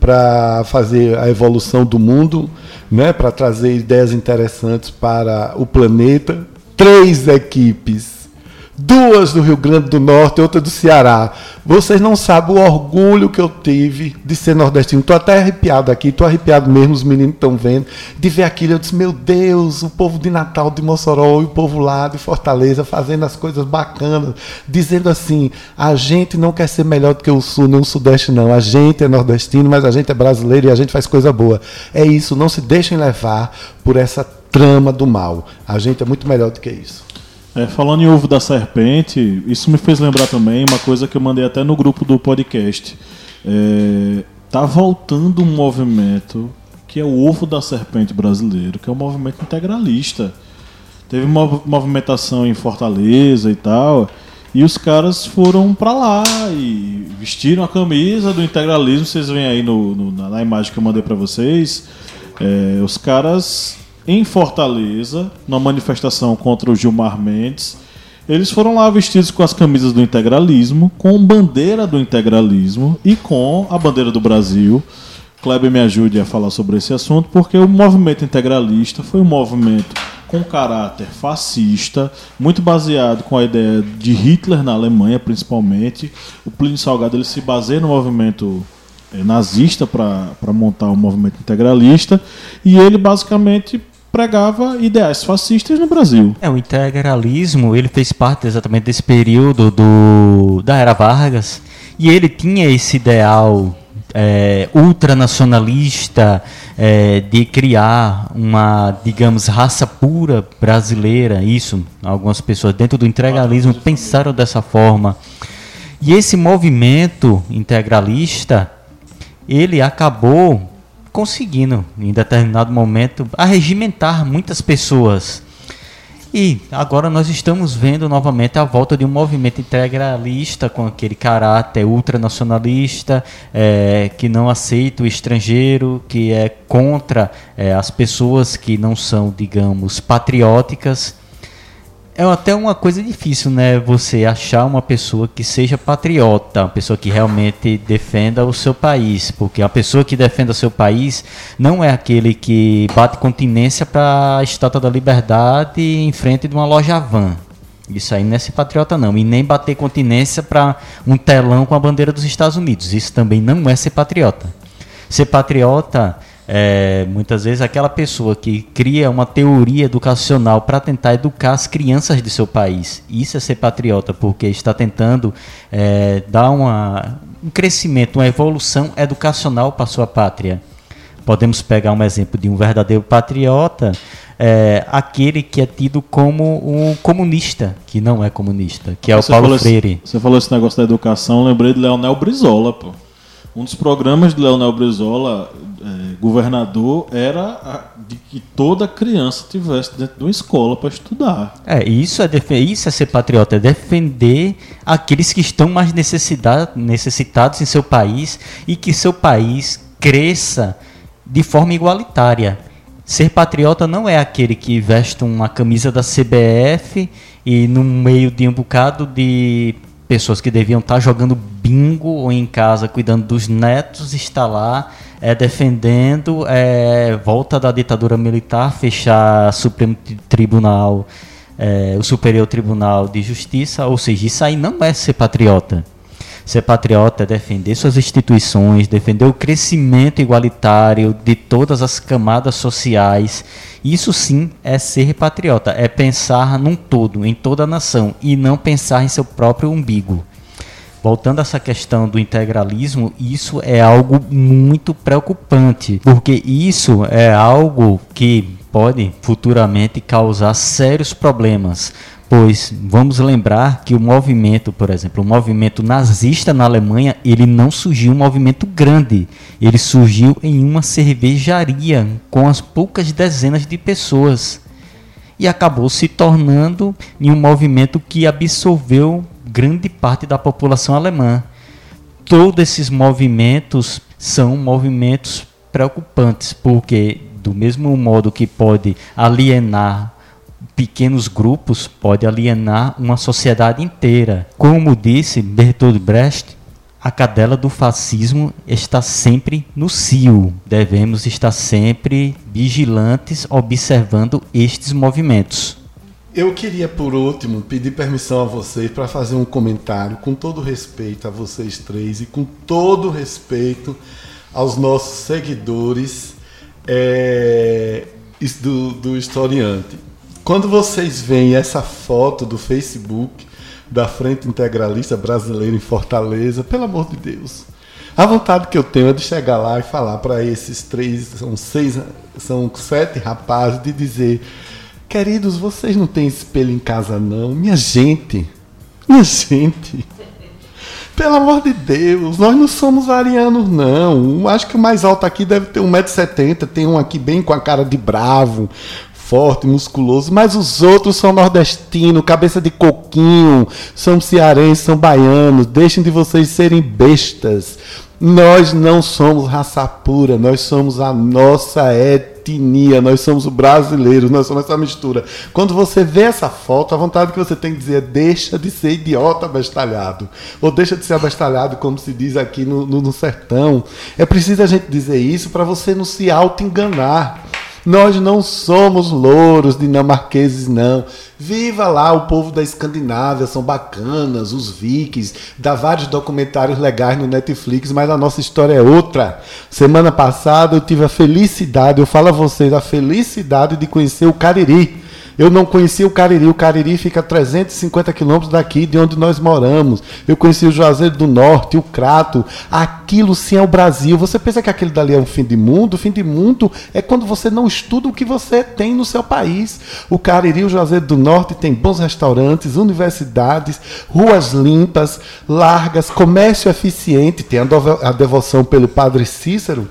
para fazer a evolução do mundo, né, para trazer ideias interessantes para o planeta. Três equipes duas do Rio Grande do Norte, outra do Ceará. Vocês não sabem o orgulho que eu tive de ser nordestino. Estou até arrepiado aqui, estou arrepiado mesmo, os meninos estão vendo, de ver aquilo. Eu disse, meu Deus, o povo de Natal, de Mossoró e o povo lá de Fortaleza fazendo as coisas bacanas, dizendo assim: a gente não quer ser melhor do que o Sul, nem o Sudeste, não. A gente é nordestino, mas a gente é brasileiro e a gente faz coisa boa. É isso, não se deixem levar por essa trama do mal. A gente é muito melhor do que isso. É, falando em ovo da serpente, isso me fez lembrar também uma coisa que eu mandei até no grupo do podcast. É, tá voltando um movimento que é o ovo da serpente brasileiro, que é um movimento integralista. Teve uma movimentação em Fortaleza e tal, e os caras foram para lá e vestiram a camisa do integralismo. Vocês veem aí no, no na imagem que eu mandei para vocês. É, os caras em Fortaleza, numa manifestação contra o Gilmar Mendes. Eles foram lá vestidos com as camisas do integralismo, com bandeira do integralismo e com a bandeira do Brasil. Kleber me ajude a falar sobre esse assunto, porque o movimento integralista foi um movimento com caráter fascista, muito baseado com a ideia de Hitler na Alemanha, principalmente. O Plínio Salgado ele se baseia no movimento eh, nazista para montar o movimento integralista, e ele basicamente pregava ideais fascistas no Brasil. É, o integralismo, ele fez parte exatamente desse período do, da era Vargas, e ele tinha esse ideal é, ultranacionalista é, de criar uma, digamos, raça pura brasileira. Isso, algumas pessoas dentro do integralismo pensaram dessa forma. E esse movimento integralista, ele acabou conseguindo, em determinado momento, arregimentar muitas pessoas. E agora nós estamos vendo novamente a volta de um movimento integralista com aquele caráter ultranacionalista, é, que não aceita o estrangeiro, que é contra é, as pessoas que não são, digamos, patrióticas. É até uma coisa difícil, né? Você achar uma pessoa que seja patriota, uma pessoa que realmente defenda o seu país. Porque a pessoa que defenda o seu país não é aquele que bate continência para a Estátua da Liberdade em frente de uma loja van. Isso aí não é ser patriota, não. E nem bater continência para um telão com a bandeira dos Estados Unidos. Isso também não é ser patriota. Ser patriota é, muitas vezes aquela pessoa que cria uma teoria educacional para tentar educar as crianças de seu país. Isso é ser patriota, porque está tentando é, dar uma, um crescimento, uma evolução educacional para sua pátria. Podemos pegar um exemplo de um verdadeiro patriota, é, aquele que é tido como um comunista, que não é comunista, que é você o Paulo Freire. Esse, você falou esse negócio da educação, lembrei de Leonel Brizola, pô. Um dos programas de Leonel Brizola, é, governador, era a, de que toda criança tivesse dentro de uma escola para estudar. É, isso é, isso é ser patriota, é defender aqueles que estão mais necessitados em seu país e que seu país cresça de forma igualitária. Ser patriota não é aquele que veste uma camisa da CBF e no meio de um bocado de pessoas que deviam estar jogando bingo ou em casa cuidando dos netos está lá é, defendendo é, volta da ditadura militar, fechar Supremo Tribunal, é, o Superior Tribunal de Justiça, ou seja, isso aí não é ser patriota. Ser patriota é defender suas instituições, defender o crescimento igualitário de todas as camadas sociais. Isso sim é ser patriota, é pensar num todo, em toda a nação, e não pensar em seu próprio umbigo. Voltando a essa questão do integralismo, isso é algo muito preocupante, porque isso é algo que pode futuramente causar sérios problemas Pois vamos lembrar que o movimento, por exemplo, o movimento nazista na Alemanha, ele não surgiu um movimento grande. Ele surgiu em uma cervejaria com as poucas dezenas de pessoas e acabou se tornando em um movimento que absorveu grande parte da população alemã. Todos esses movimentos são movimentos preocupantes, porque do mesmo modo que pode alienar pequenos grupos pode alienar uma sociedade inteira. Como disse Bertolt Brecht, a cadela do fascismo está sempre no cio. Devemos estar sempre vigilantes observando estes movimentos. Eu queria, por último, pedir permissão a vocês para fazer um comentário, com todo respeito a vocês três e com todo respeito aos nossos seguidores é, do, do historiante. Quando vocês veem essa foto do Facebook da Frente Integralista Brasileira em Fortaleza, pelo amor de Deus, a vontade que eu tenho é de chegar lá e falar para esses três, são seis, são sete rapazes, de dizer: queridos, vocês não têm espelho em casa, não. Minha gente, minha gente. Pelo amor de Deus, nós não somos arianos, não. Acho que o mais alto aqui deve ter 1,70m, tem um aqui bem com a cara de bravo, forte, musculoso, mas os outros são nordestinos, cabeça de coquinho, são cearenses, são baianos, deixem de vocês serem bestas. Nós não somos raça pura, nós somos a nossa etnia, nós somos brasileiros, nós somos essa mistura. Quando você vê essa foto, a vontade que você tem de dizer é deixa de ser idiota abestalhado, ou deixa de ser abestalhado, como se diz aqui no, no, no sertão. É preciso a gente dizer isso para você não se auto-enganar. Nós não somos louros dinamarqueses, não. Viva lá o povo da Escandinávia, são bacanas, os vikings, dá vários documentários legais no Netflix, mas a nossa história é outra. Semana passada eu tive a felicidade, eu falo a vocês, a felicidade de conhecer o Cariri eu não conhecia o Cariri. O Cariri fica a 350 quilômetros daqui, de onde nós moramos. Eu conheci o Juazeiro do Norte, o Crato. Aquilo sim é o Brasil. Você pensa que aquele dali é um fim de mundo? O fim de mundo é quando você não estuda o que você tem no seu país. O Cariri, o Juazeiro do Norte tem bons restaurantes, universidades, ruas limpas, largas, comércio eficiente. Tem a devoção pelo Padre Cícero,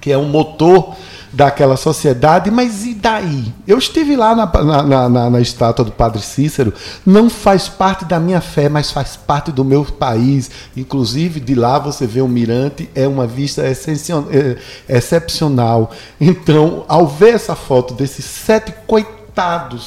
que é um motor daquela sociedade, mas e daí? Eu estive lá na, na, na, na, estátua do Padre Cícero, não faz parte da minha fé, mas faz parte do meu país. Inclusive, de lá você vê o mirante, é uma vista é, excepcional. Então, ao ver essa foto desses sete coitados,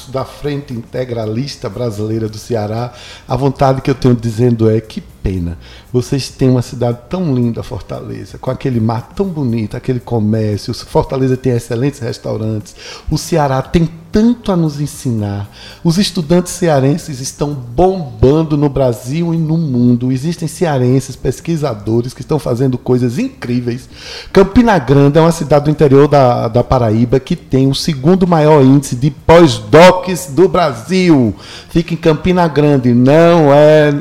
da Frente Integralista Brasileira do Ceará, a vontade que eu tenho dizendo é que pena. Vocês têm uma cidade tão linda, Fortaleza, com aquele mar tão bonito, aquele comércio. Fortaleza tem excelentes restaurantes. O Ceará tem tanto a nos ensinar. Os estudantes cearenses estão bombando no Brasil e no mundo. Existem cearenses, pesquisadores que estão fazendo coisas incríveis. Campina Grande é uma cidade do interior da, da Paraíba que tem o segundo maior índice de pós-docs do Brasil. Fica em Campina Grande, não é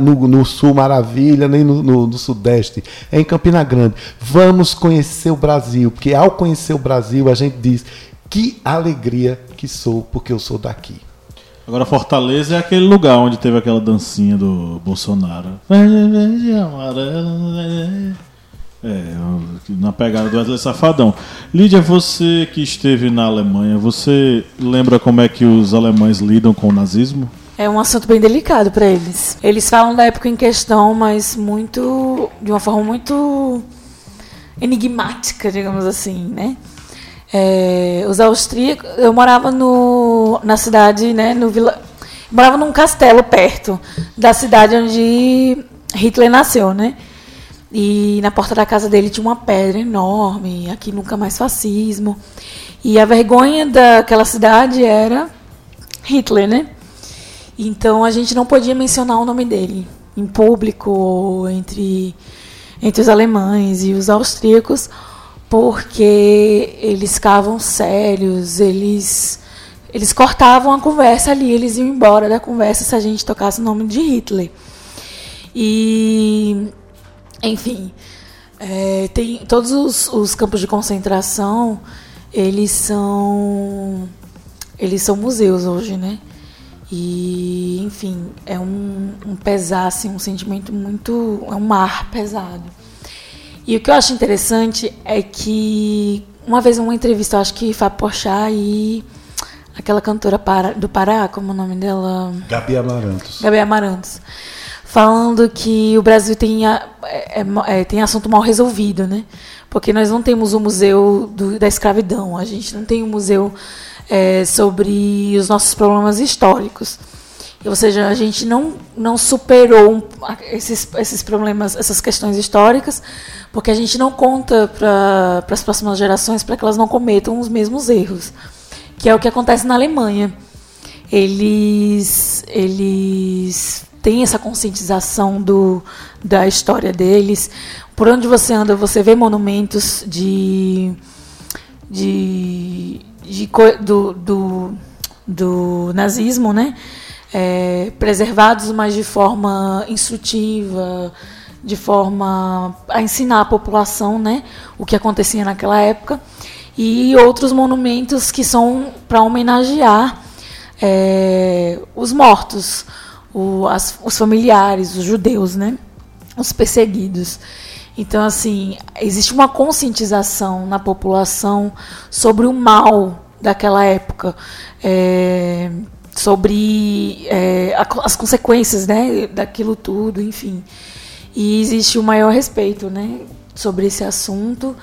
no, no Sul Maravilha, nem no, no, no, Sudeste. É em Campina Grande. Vamos conhecer o Brasil, porque ao conhecer o Brasil, a gente diz que alegria que sou, porque eu sou daqui. Agora, Fortaleza é aquele lugar onde teve aquela dancinha do Bolsonaro. É, na pegada do Wesley Safadão. Lídia, você que esteve na Alemanha, você lembra como é que os alemães lidam com o nazismo? É um assunto bem delicado para eles. Eles falam da época em questão, mas muito de uma forma muito enigmática, digamos assim, né? É, os austríacos, eu morava no, na cidade, né, no vila, morava num castelo perto da cidade onde Hitler nasceu, né? E na porta da casa dele tinha uma pedra enorme, aqui nunca mais fascismo. E a vergonha daquela cidade era Hitler, né? Então a gente não podia mencionar o nome dele em público entre entre os alemães e os austríacos, porque eles ficavam sérios, eles eles cortavam a conversa ali, eles iam embora da conversa se a gente tocasse o nome de Hitler. E enfim, é, tem todos os, os campos de concentração, eles são eles são museus hoje, né? E, enfim, é um, um pesar, assim, um sentimento muito. É um mar pesado. E o que eu acho interessante é que, uma vez uma entrevista, eu acho que Fábio Porchat e aquela cantora do Pará, como é o nome dela? Gabi Amarantos. Gabi Amarantos. Falando que o Brasil tem, a, é, é, é, tem assunto mal resolvido, né? Porque nós não temos o museu do, da escravidão, a gente não tem o museu é, sobre os nossos problemas históricos. Ou seja, a gente não, não superou esses, esses problemas, essas questões históricas, porque a gente não conta para as próximas gerações para que elas não cometam os mesmos erros, que é o que acontece na Alemanha. Eles, eles têm essa conscientização do, da história deles. Por onde você anda, você vê monumentos de, de de, do, do, do nazismo, né? É, preservados, mas de forma instrutiva, de forma a ensinar a população, né, o que acontecia naquela época, e outros monumentos que são para homenagear é, os mortos, o, as, os familiares, os judeus, né, os perseguidos. Então, assim, existe uma conscientização na população sobre o mal daquela época, é, sobre é, as consequências né, daquilo tudo, enfim. E existe o um maior respeito né, sobre esse assunto.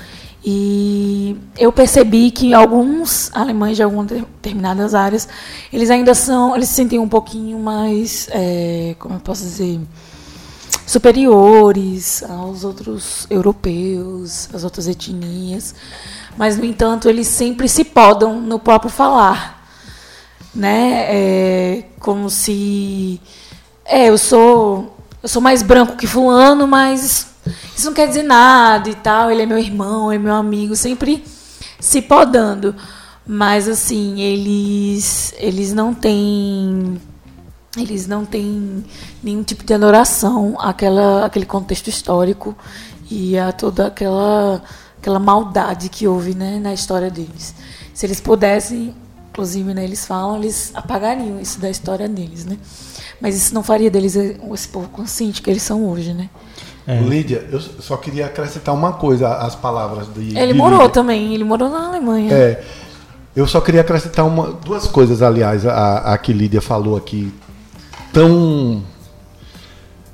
E eu percebi que alguns alemães de algumas determinadas áreas, eles ainda são, eles se sentem um pouquinho mais, é, como eu posso dizer, superiores aos outros europeus, às outras etnias, mas no entanto eles sempre se podam no próprio falar, né? É como se é, eu sou eu sou mais branco que fulano, mas isso não quer dizer nada e tal, ele é meu irmão, é meu amigo, sempre se podando. Mas assim, eles eles não têm eles não têm nenhum tipo de adoração àquela, àquele contexto histórico e a toda aquela, aquela maldade que houve né, na história deles. Se eles pudessem, inclusive né, eles falam, eles apagariam isso da história deles. Né? Mas isso não faria deles esse povo consciente que eles são hoje. Né? É. Lídia, eu só queria acrescentar uma coisa às palavras de. Ele de morou Lídia. também, ele morou na Alemanha. É. Eu só queria acrescentar uma, duas coisas, aliás, a, a que Lídia falou aqui tão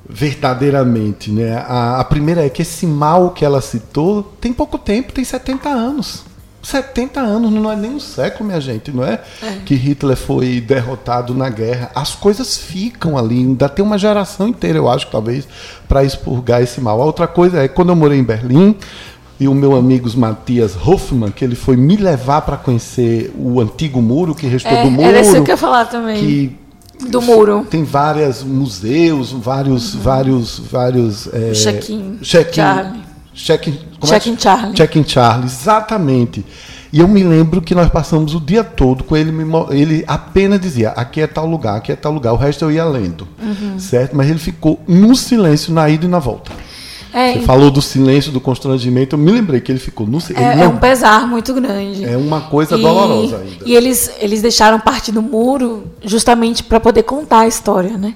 verdadeiramente, né? A, a, primeira é que esse mal que ela citou tem pouco tempo, tem 70 anos. 70 anos, não é nem um século, minha gente, não é? Que Hitler foi derrotado na guerra. As coisas ficam ali, ainda tem uma geração inteira, eu acho, talvez, para expurgar esse mal. A outra coisa é, quando eu morei em Berlim, e o meu amigo Matias Hoffmann, que ele foi me levar para conhecer o antigo muro que restou É, do muro. era isso que eu ia falar também. que Do muro. tem vários museus, vários, vários, vários. É, Check-in check-in- Charlie. check-in- é Check-in Charlie. Check-in Charlie, exatamente. E eu me lembro que nós passamos o dia todo com ele, me ele apenas dizia, aqui é tal lugar, aqui é tal lugar, o resto eu ia lendo, Uhum. certo? Mas ele ficou no silêncio na ida e na volta. É, Você falou do silêncio, do constrangimento, eu me lembrei que ele ficou no silêncio. é, é um pesar muito grande. é uma coisa E- dolorosa ainda. E eles, eles deixaram parte do muro justamente para poder contar a história, né?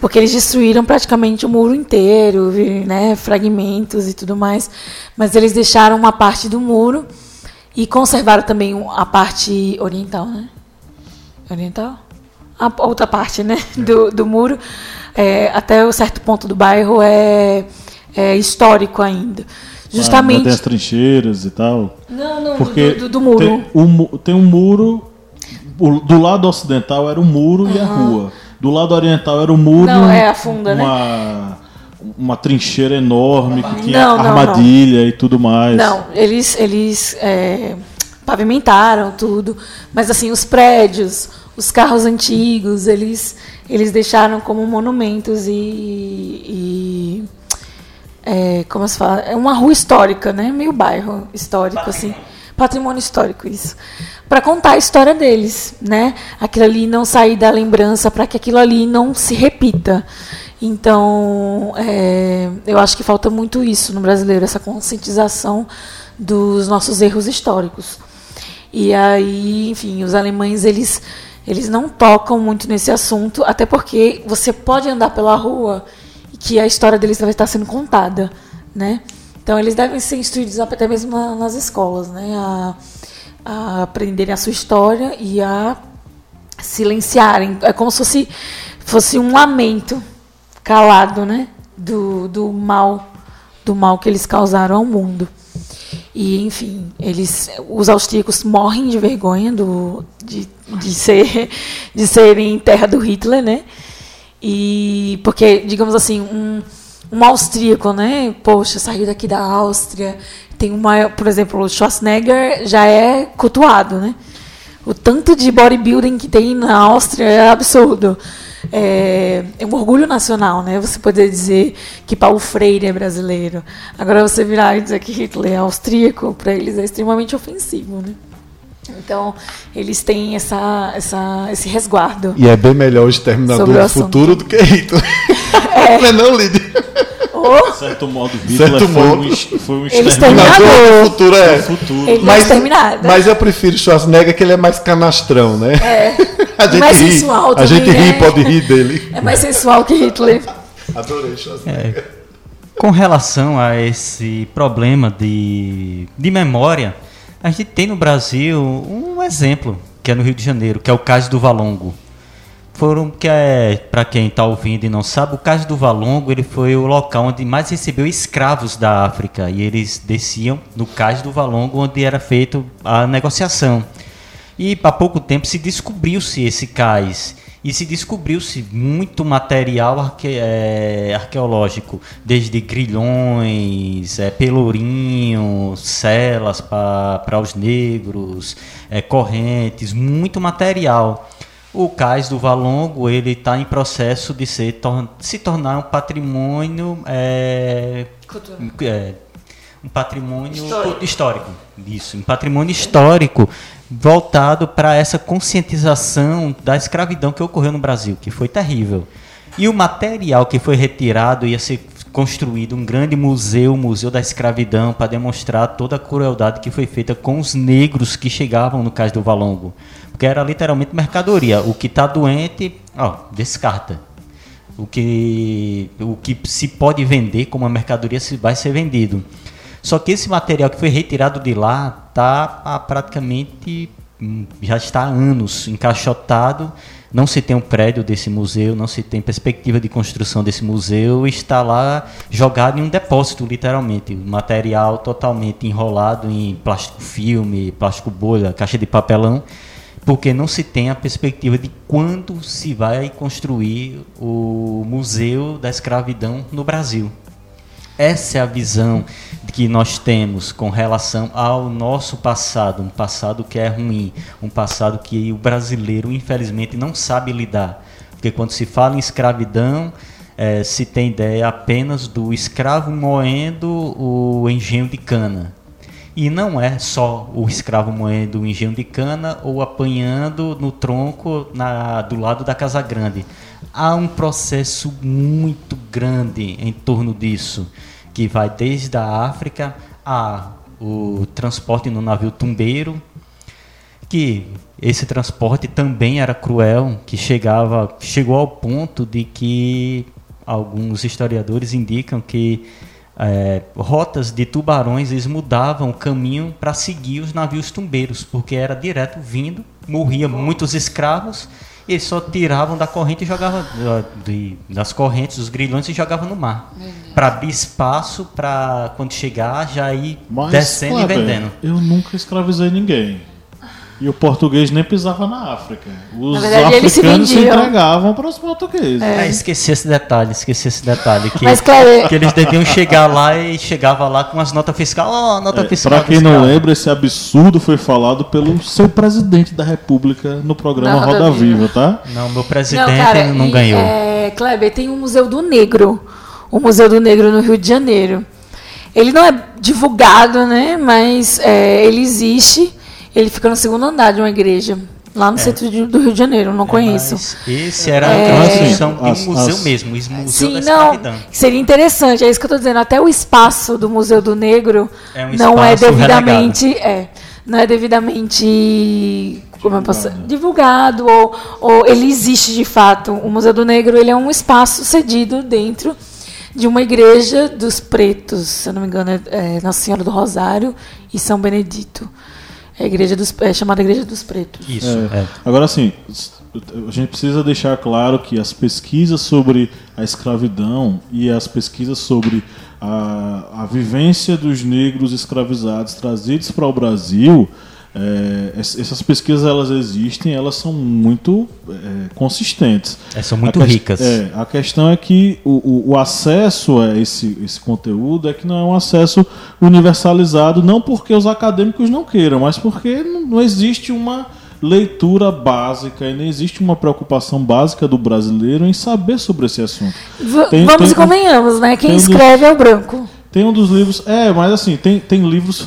Porque eles destruíram praticamente o muro inteiro, né? fragmentos e tudo mais. Mas eles deixaram uma parte do muro e conservaram também a parte oriental, né? Oriental? A outra parte, né? Do, do muro. É, até o certo ponto do bairro é, é histórico ainda. Ah, Justamente. tem as trincheiras e tal. Não, não, Porque do, do, do muro. Tem, o tem um muro. do lado ocidental era o muro e a rua. Do lado oriental era o muro. Não, é a funda, né? uma, Uma trincheira enorme que tinha Não, não, armadilha e tudo mais. Não, eles, eles é, pavimentaram tudo, mas assim, os prédios, os carros antigos, eles, eles deixaram como monumentos e. e é, como se fala? É uma rua histórica, né? Meio bairro histórico, assim. Patrimônio histórico, isso. Para contar a história deles, né? Aquilo ali não sair da lembrança, para que aquilo ali não se repita. Então, é, eu acho que falta muito isso no brasileiro, essa conscientização dos nossos erros históricos. E aí, enfim, os alemães eles eles não tocam muito nesse assunto, até porque você pode andar pela rua que a história deles vai estar sendo contada, né? Então eles devem ser instruídos até mesmo na- nas escolas, né? A, a aprenderem a sua história e a silenciarem. É como se fosse, fosse um lamento calado, né? Do, do mal, do mal que eles causaram ao mundo. E, enfim, eles, os austríacos morrem de vergonha do, de, de, ser, de serem terra do Hitler, né? E porque, digamos assim, um, um austríaco, né? Poxa, saiu daqui da Áustria, tem uma, por exemplo, o Schwarzenegger já é cultuado, né? O tanto de bodybuilding que tem na Áustria é absurdo. É, é um orgulho nacional, né? Você poder dizer que Paulo Freire é brasileiro. Agora você virar e dizer que Hitler é austríaco, para eles é extremamente ofensivo, né? Então, eles têm essa, essa, esse resguardo. E é bem melhor o Exterminador do. Futuro do que Hitler. <laughs> <laughs> Não é não, Lídia? Ou De certo modo, Hitler Certo foi, modo. Um, foi um Ele exterminador do Futuro é. do futuro. ele é Mas, exterminado. mas eu prefiro Schwarzenegger que ele é mais canastrão, né? É. <laughs> A gente mais ri. sensual A gente também, ri, né? pode rir dele. É mais sensual que Hitler. Adorei Schwarzenegger. Com relação a esse problema de, de memória, a gente tem no Brasil um exemplo, que é no Rio de Janeiro, que é o Cais do Valongo. Foram que é, para quem está ouvindo e não sabe, o Cais do Valongo ele foi o local onde mais recebeu escravos da África e eles desciam no Cais do Valongo onde era feita a negociação. E há pouco tempo se descobriu-se esse cais. E se descobriu-se muito material arque- eh, arqueológico, desde grilhões, eh, pelourinhos, celas para os negros, eh, correntes, muito material. O cais do Valongo ele está em processo de ser, tor- se tornar um patrimônio eh, é, um patrimônio Histórico. histórico. Isso, um patrimônio histórico voltado para essa conscientização da escravidão que ocorreu no Brasil, que foi terrível. E o material que foi retirado ia ser construído um grande museu, o Museu da Escravidão, para demonstrar toda a crueldade que foi feita com os negros que chegavam no Cais do Valongo. Porque era literalmente mercadoria. O que está doente, ó, descarta. O que, o que se pode vender como uma mercadoria vai ser vendido. Só que esse material que foi retirado de lá está há praticamente hum, já está há anos encaixotado não se tem um prédio desse museu, não se tem perspectiva de construção desse museu, está lá jogado em um depósito, literalmente. Material totalmente enrolado em plástico filme, plástico bolha, caixa de papelão, porque não se tem a perspectiva de quando se vai construir o Museu da Escravidão no Brasil. Essa é a visão que nós temos com relação ao nosso passado, um passado que é ruim, um passado que o brasileiro, infelizmente, não sabe lidar. Porque quando se fala em escravidão, é, se tem ideia apenas do escravo moendo o engenho de cana. E não é só o escravo moendo o engenho de cana ou apanhando no tronco na, do lado da Casa Grande há um processo muito grande em torno disso, que vai desde a África a o transporte no navio tumbeiro, que esse transporte também era cruel, que chegava, chegou ao ponto de que alguns historiadores indicam que é, rotas de tubarões eles mudavam o caminho para seguir os navios tumbeiros, porque era direto vindo, morria muitos escravos eles só tiravam da corrente e jogavam de, das correntes, dos grilhões e jogavam no mar. Para abrir espaço para quando chegar já ir Mas, descendo e vendendo. Eu nunca escravizei ninguém. E o português nem pisava na África. Os verdade, africanos se, se, entregavam para os portugueses. É. é. esqueci esse detalhe, esqueci esse detalhe. Que, Mas, claro, que eles deviam chegar lá e chegava lá com as notas fiscais. Oh, nota é, fiscal. Para quem fiscal. não lembra, esse absurdo foi falado pelo seu presidente da República no programa Roda, Roda Viva, tá? Não, meu presidente não, cara, não ganhou. É, Kleber, tem um Museu do Negro. O Museu do Negro no Rio de Janeiro. Ele não é divulgado, né? Mas é, ele existe ele fica no segundo andar de uma igreja. Lá no é. centro de, do Rio de Janeiro, não é, conheço. Esse era é, a construção de um museu as, mesmo, o Museu sim, Escravidão. Não, seria interessante, é isso que eu estou dizendo. Até o espaço do Museu do Negro é um não é devidamente. É, não é devidamente como posso, divulgado ou, ou ele existe de fato. O Museu do Negro ele é um espaço cedido dentro de uma igreja dos pretos, se eu não me engano, é, é Nossa Senhora do Rosário e São Benedito. É, a igreja dos, é chamada Igreja dos Pretos. Isso. É. É. Agora, assim, a gente precisa deixar claro que as pesquisas sobre a escravidão e as pesquisas sobre a, a vivência dos negros escravizados trazidos para o Brasil é, essas pesquisas elas existem, elas são muito é, consistentes. É, são muito a ricas. É, a questão é que o, o, o, acesso a esse, esse conteúdo é que não é um acesso universalizado, não porque os acadêmicos não queiram, mas porque não, não existe uma leitura básica e nem existe uma preocupação básica do brasileiro em saber sobre esse assunto. V tem, vamos tem, e convenhamos, né? Quem escreve é o branco. Tem um dos livros. É, mas assim, tem, tem livros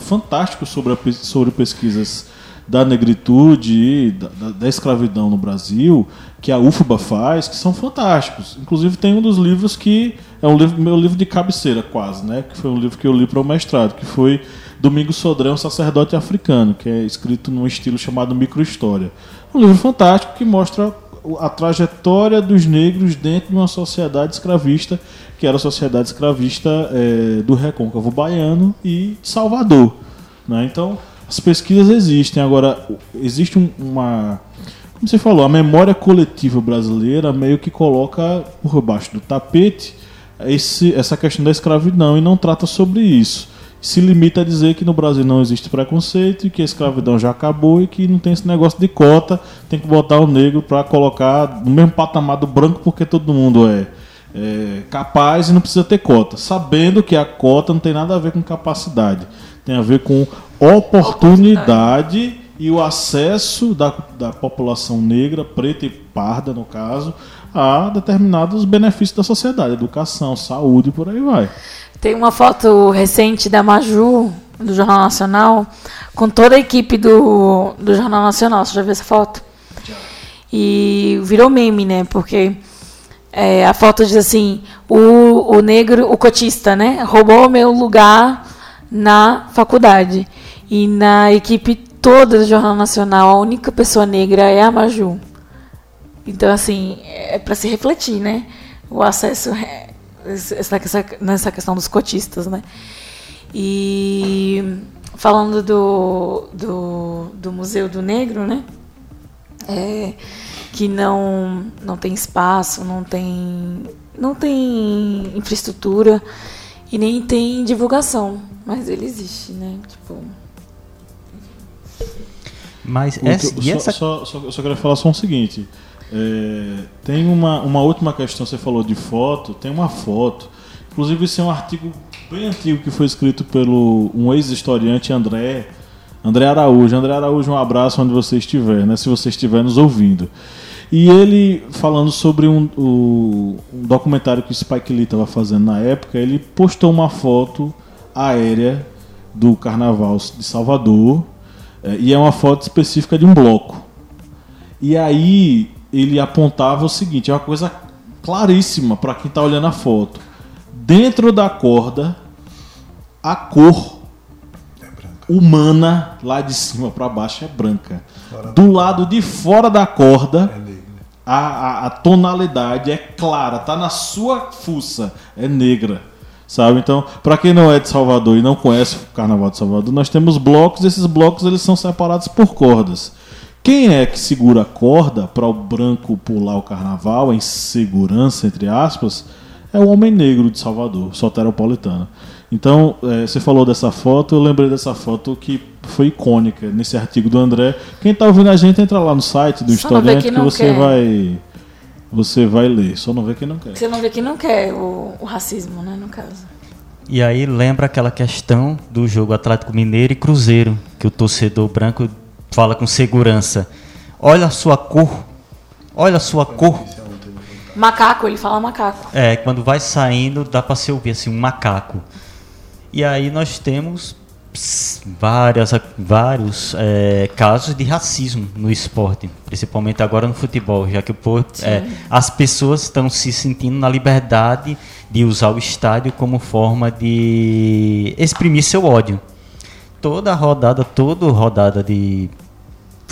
fantásticos sobre, a, sobre pesquisas da negritude da, da, da, escravidão no Brasil, que a UFBA faz, que são fantásticos. Inclusive tem um dos livros que é um livro, meu livro de cabeceira quase, né? Que foi um livro que eu li para o mestrado, que foi Domingos Sodré, um sacerdote africano, que é escrito num estilo chamado microhistória. Um livro fantástico que mostra a trajetória dos negros dentro de uma sociedade escravista que era a Sociedade Escravista é, do Recôncavo Baiano e de Salvador. Né? Então, as pesquisas existem. Agora, existe um, uma. Como você falou, a memória coletiva brasileira meio que coloca por baixo do tapete esse, essa questão da escravidão e não trata sobre isso. Se limita a dizer que no Brasil não existe preconceito e que a escravidão já acabou e que não tem esse negócio de cota, tem que botar o negro para colocar no mesmo patamar do branco porque todo mundo é é, capaz e não precisa ter cota, sabendo que a cota não tem nada a ver com capacidade, tem a ver com oportunidade, e o acesso da, da população negra, preta e parda, no caso, a determinados benefícios da sociedade, educação, saúde e por aí vai. Tem uma foto recente da Maju, do Jornal Nacional, com toda a equipe do, do Jornal Nacional. Você já viu essa foto? E virou meme, né? Porque é, a foto diz assim: o, o negro, o cotista, né, roubou meu lugar na faculdade. E na equipe toda do Jornal Nacional, a única pessoa negra é a Maju. Então, assim, é para se refletir, né? O acesso é, essa, nessa questão dos cotistas, né? E falando do, do, do Museu do Negro, né? É, que não, não tem espaço, não tem, não tem infraestrutura e nem tem divulgação. Mas ele existe, né? Tipo. Mas essa, que- e só, essa só, só, eu só queria falar só o seguinte. É, tem uma, uma última questão, você falou de foto, tem uma foto. Inclusive, isso é um artigo bem antigo que foi escrito pelo um ex-historiante André, André Araújo. André Araújo, um abraço onde você estiver, né? Se você estiver nos ouvindo. E ele, falando sobre um, o- um documentário que o Spike Lee estava fazendo na época, ele postou uma foto aérea do carnaval de Salvador, é, e é uma foto específica de um bloco. E aí ele apontava o seguinte, é uma coisa claríssima para quem está olhando a foto. Dentro da corda, a cor humana lá de cima para baixo é branca. Do lado de fora da corda, a, a, a tonalidade é clara, tá na sua fuça, é negra. Sabe? Então, para quem não é de Salvador e não conhece o Carnaval de Salvador, nós temos blocos, esses blocos eles são separados por cordas. Quem é que segura a corda para o branco pular o carnaval em segurança, entre aspas, é o homem negro de Salvador, soteropolitano. Então, eh, você falou dessa foto, eu lembrei dessa foto que foi icônica nesse artigo do André. Quem está ouvindo a gente, entra lá no site do Só Historiante quem que não você quer. vai você vai ler. Só não vê quem não quer. Você não vê que não quer o, o racismo, né, no caso. E aí lembra aquela questão do jogo Atlético Mineiro e Cruzeiro, que o torcedor branco fala com segurança. Olha a sua cor, olha a sua cor. Macaco, ele fala macaco. É, quando vai saindo, dá para se ouvir assim, um macaco. E aí nós temos ps, várias, vários é, casos de racismo no esporte, principalmente agora no futebol, já que povo- é, as pessoas estão se sentindo na liberdade de usar o estádio como forma de exprimir seu ódio. Toda rodada, toda rodada de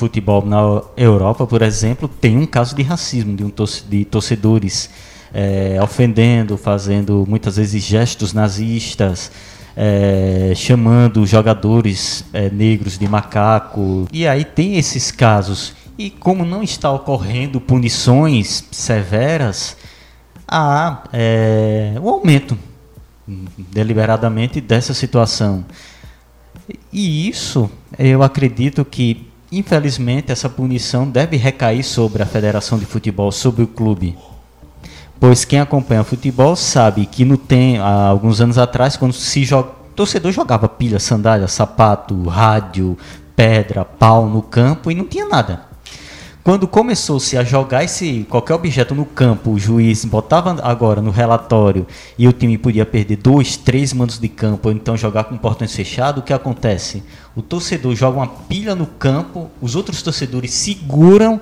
futebol na Europa, por exemplo, tem um caso de racismo de, um torce- de torcedores eh, ofendendo, fazendo muitas vezes gestos nazistas, eh, chamando jogadores eh, negros de macaco. E aí tem esses casos. E como não está ocorrendo punições severas, há eh, um aumento deliberadamente dessa situação. E isso, eu acredito que, infelizmente, essa punição deve recair sobre a Federação de Futebol, sobre o clube. Pois quem acompanha futebol sabe que no tem, há alguns anos atrás, quando se joga, torcedor jogava pilha, sandália, sapato, rádio, pedra, pau no campo e não tinha nada. Quando começou-se a jogar esse qualquer objeto no campo, o juiz botava agora no relatório e o time podia perder dois, três mandos de campo, ou então jogar com portões fechados, o que acontece? O torcedor joga uma pilha no campo, os outros torcedores seguram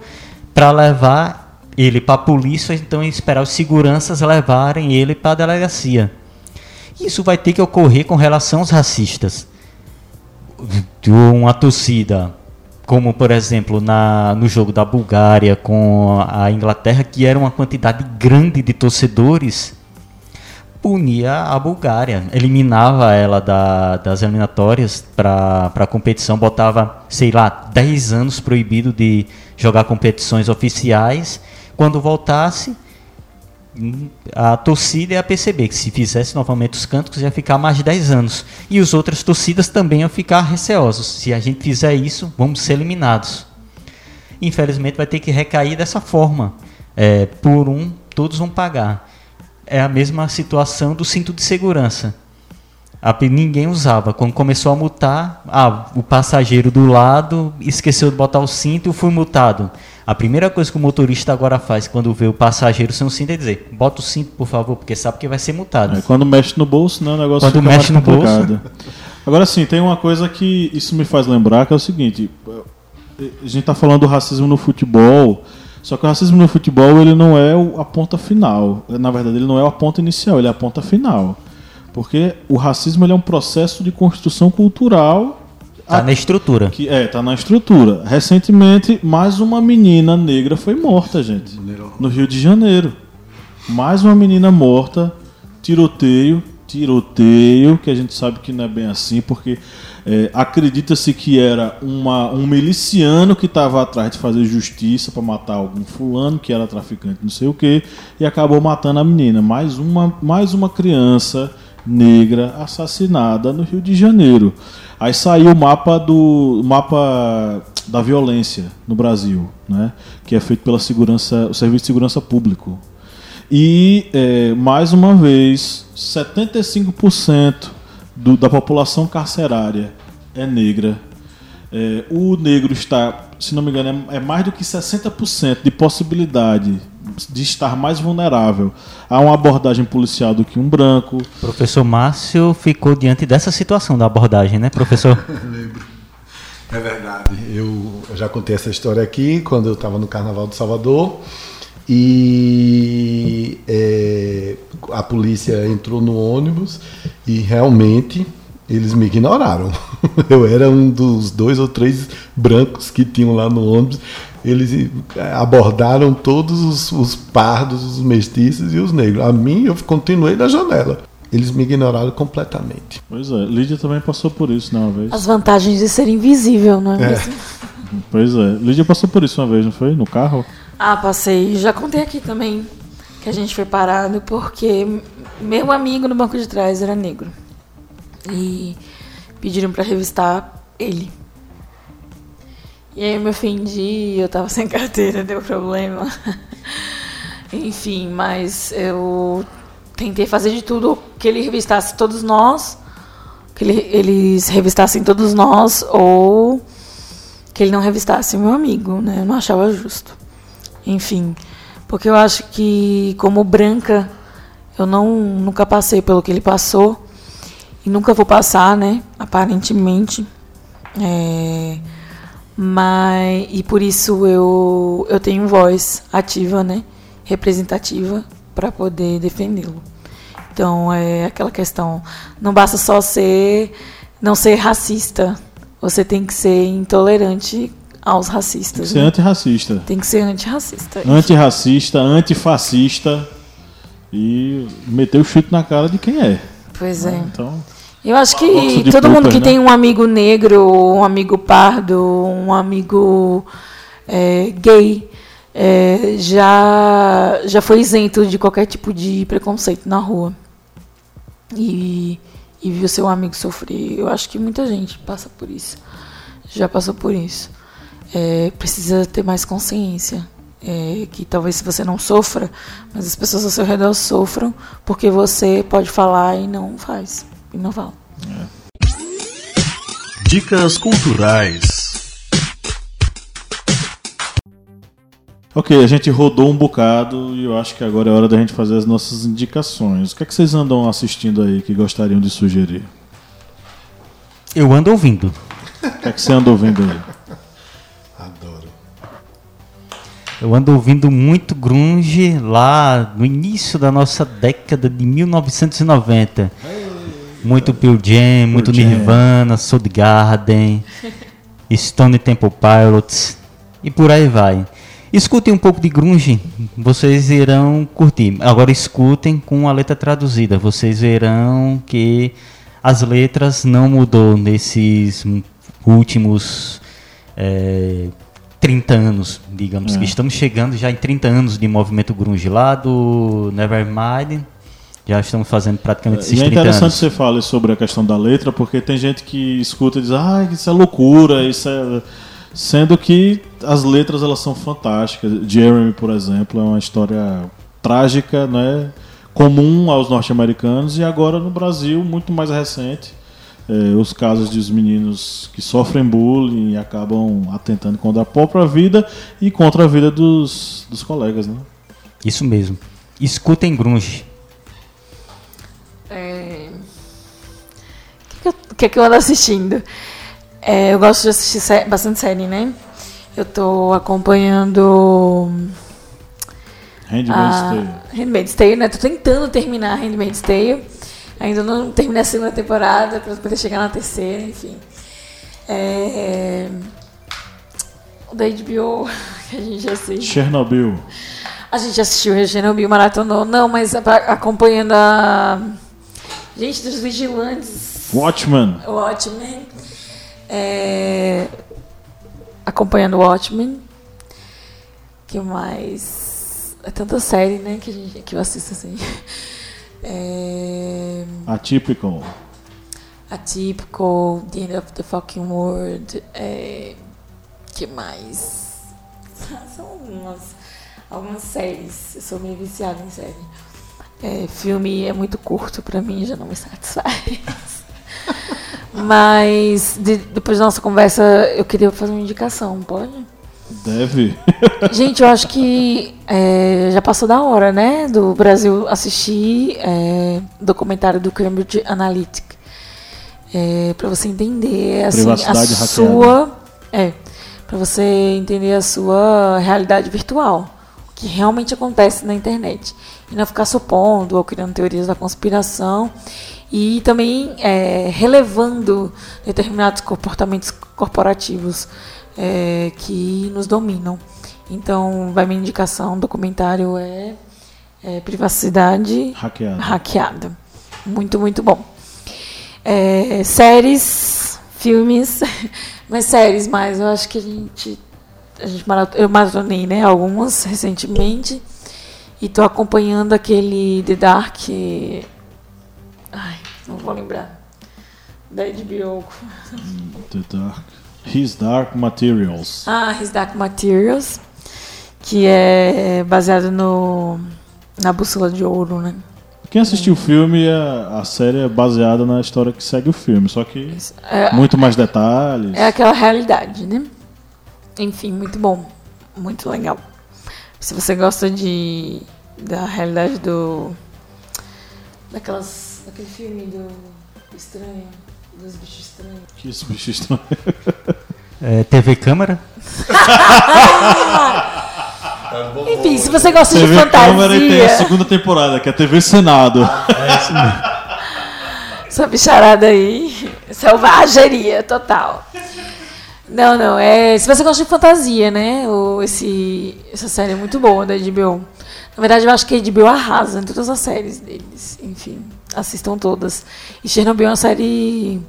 para levar ele para a polícia, então esperar os seguranças levarem ele para a delegacia. Isso vai ter que ocorrer com relação aos racistas uma torcida, como por exemplo na, no jogo da Bulgária com a Inglaterra, que era uma quantidade grande de torcedores, punia a Bulgária, eliminava ela da- das eliminatórias para a competição, botava, sei lá, 10 anos proibido de jogar competições oficiais. Quando voltasse, a torcida ia perceber que se fizesse novamente os cânticos ia ficar mais de 10 anos. E as outras torcidas também iam ficar receosos. Se a gente fizer isso, vamos ser eliminados. Infelizmente vai ter que recair dessa forma. É, por um, todos vão pagar. É a mesma situação do cinto de segurança. A ninguém usava. Quando começou a multar, ah, o passageiro do lado esqueceu de botar o cinto e foi multado. A primeira coisa que o motorista agora faz quando vê o passageiro sem o cinto é dizer: bota o cinto, por favor, porque sabe que vai ser multado. É, quando mexe no bolso, né, o negócio Quando fica mexe no bolso. complicado. Agora sim, tem uma coisa que isso me faz lembrar, que é o seguinte, a gente tá falando do racismo no futebol, só que o racismo no futebol ele não é a ponta final. Na verdade, ele não é a ponta inicial, ele é a ponta final. Porque o racismo é um processo de construção cultural Tá na estrutura. que é, tá na estrutura. Recentemente, mais uma menina negra foi morta, gente. No Rio de Janeiro. Mais uma menina morta, tiroteio, tiroteio, que a gente sabe que não é bem assim, porque É, Acredita-se que era uma, um miliciano que estava atrás de fazer justiça para matar algum fulano que era traficante, não sei o que, e acabou matando a menina. Mais uma, mais uma criança negra assassinada no Rio de Janeiro. Aí saiu o mapa do mapa da violência no Brasil, né? Que é feito pela segurança, o Serviço de Segurança Público. E é, mais uma vez, 75% do, da população carcerária é negra. É, o negro está, se não me engano, é, é mais do que 60% de possibilidade de estar mais vulnerável a uma abordagem policial do que um branco. Professor Márcio ficou diante dessa situação da abordagem, né, professor? <laughs> Lembro. É verdade. Eu já contei essa história aqui quando eu estava no Carnaval de Salvador e é, a polícia entrou no ônibus e realmente eles me ignoraram. <laughs> Eu era um dos dois ou três brancos que tinham lá no ônibus. Eles é, abordaram todos os, os pardos, os mestiços e os negros. A mim, eu continuei na janela. Eles me ignoraram completamente. Pois é, Lídia também passou por isso né, uma vez. As vantagens de ser invisível, não é, É. <laughs> mesmo? Pois é, Lídia passou por isso uma vez, não foi? No carro? Ah, passei. Já contei aqui também que a gente foi parado porque meu amigo no banco de trás era negro. E pediram pra revistar ele. E aí eu me ofendi, eu tava sem carteira, <laughs> deu problema. Enfim, mas eu tentei fazer de tudo que ele revistasse todos nós, que ele- eles revistassem todos nós, ou que ele não revistasse meu amigo, né? Eu não achava justo. Enfim, porque eu acho que como branca eu não nunca passei pelo que ele passou e nunca vou passar, né? Aparentemente, É, mas e por isso eu eu tenho voz ativa, né? Representativa para poder defendê-lo. Então é aquela questão, não basta só ser não ser racista, você tem que ser intolerante aos Tem racistas. que ser né? antirracista. Tem que ser antirracista. Antirracista, antifascista e meter o chute na cara de quem é. Pois é. Então, Eu acho que todo mundo que né? tem um amigo negro, um amigo pardo, um amigo é, gay, é, já, já foi isento de qualquer tipo de preconceito na rua. E, e viu seu amigo sofrer. Eu acho que muita gente passa por isso. Já passou por isso. É, precisa ter mais consciência. É, que talvez se você não sofra, mas as pessoas ao seu redor sofram porque você pode falar e não faz. E não fala. Dicas culturais. ok, a gente rodou um bocado e eu acho que agora é hora da gente fazer as nossas indicações. O que é que vocês andam assistindo aí que gostariam de sugerir? Eu ando ouvindo. O que é que você anda ouvindo aí? Adoro. Eu ando ouvindo muito grunge lá no início da nossa década de 1990. Muito Pearl Jam, muito Jam. Nirvana, Soundgarden, <laughs> Stone Temple Pilots e por aí vai. Escutem um pouco de grunge, vocês irão curtir. Agora escutem com a letra traduzida, vocês verão que as letras não mudou nesses últimos eh, 30 anos, digamos É. que estamos chegando já em 30 anos de movimento grunge lá do Nevermind. Já estamos fazendo praticamente esses E é 30 interessante anos. você falar sobre a questão da letra, porque tem gente que escuta e diz, ah, isso é loucura, isso é. Sendo que as letras elas são fantásticas. Jeremy, por exemplo, é uma história trágica, né? comum aos norte-americanos e agora no Brasil, muito mais recente. Eh, os casos de os meninos que sofrem bullying e acabam atentando contra a própria vida e contra a vida dos, dos colegas. Né? Isso mesmo. Escutem grunge. É... O que, que, que eu ando assistindo? É, eu gosto de assistir sé- bastante série, né? Eu tô acompanhando Handmaid's a Tale. Handmaid's Tale, né? Tô tentando terminar Handmaid's Tale. Ainda não terminei a segunda temporada para poder chegar na terceira, enfim. É... O da <laughs> HBO, que a gente assiste. Chernobyl. A gente assistiu o Chernobyl maratonou. Não, mas acompanhando a. Gente dos Vigilantes. Watchmen. Watchmen. É, acompanhando Watchmen. que mais? É tanta série, né, que, a gente, que eu assisto assim. <laughs> É, Atypical. Atypical, The End of the Fucking World. É, que mais? São algumas, algumas séries. Eu sou meio viciada em série. É, filme é muito curto pra mim, já não me satisfaz. <laughs> Mas de- depois da nossa conversa, eu queria fazer uma indicação, pode? Deve. <laughs> Gente, eu acho que é, já passou da hora, né? Do Brasil assistir é, documentário do Cambridge Analytica. É, para você entender assim, a sua. É, para você entender a sua realidade virtual. O que realmente acontece na internet. E não ficar supondo ou criando teorias da conspiração. E também é, relevando determinados comportamentos corporativos é, que nos dominam. Então, vai minha indicação, o documentário é, é Privacidade. Hackeada. Muito, muito bom. É, séries, filmes, <laughs> mas séries mais, eu acho que a gente. A gente marato- eu maratonei né, algumas recentemente. E tô acompanhando aquele The Dark. Ai, não vou lembrar. Da HBO. The Dark. His Dark Materials. Ah, His Dark Materials, que é baseado no na Bússola de Ouro, né? Quem assistiu o filme, a, a série é baseada na história que segue o filme, só que É, muito mais detalhes. é aquela realidade, né? Enfim, muito bom, muito legal. Se você gosta de da realidade do daquelas daquele filme do estranho, dos bichos estranhos. Que esse bicho estranho. <laughs> É, TV Câmara? Enfim, se você gosta de TV Câmara e tem a fantasia, segunda temporada, que é a TV Senado. <laughs> essa bicharada aí, selvageria total. Não, não, é. Se você gosta de fantasia, né? O, esse, essa série é muito boa da HBO. Na verdade, eu acho que a HBO arrasa em todas as séries deles. Enfim, assistam todas. E Chernobyl é uma série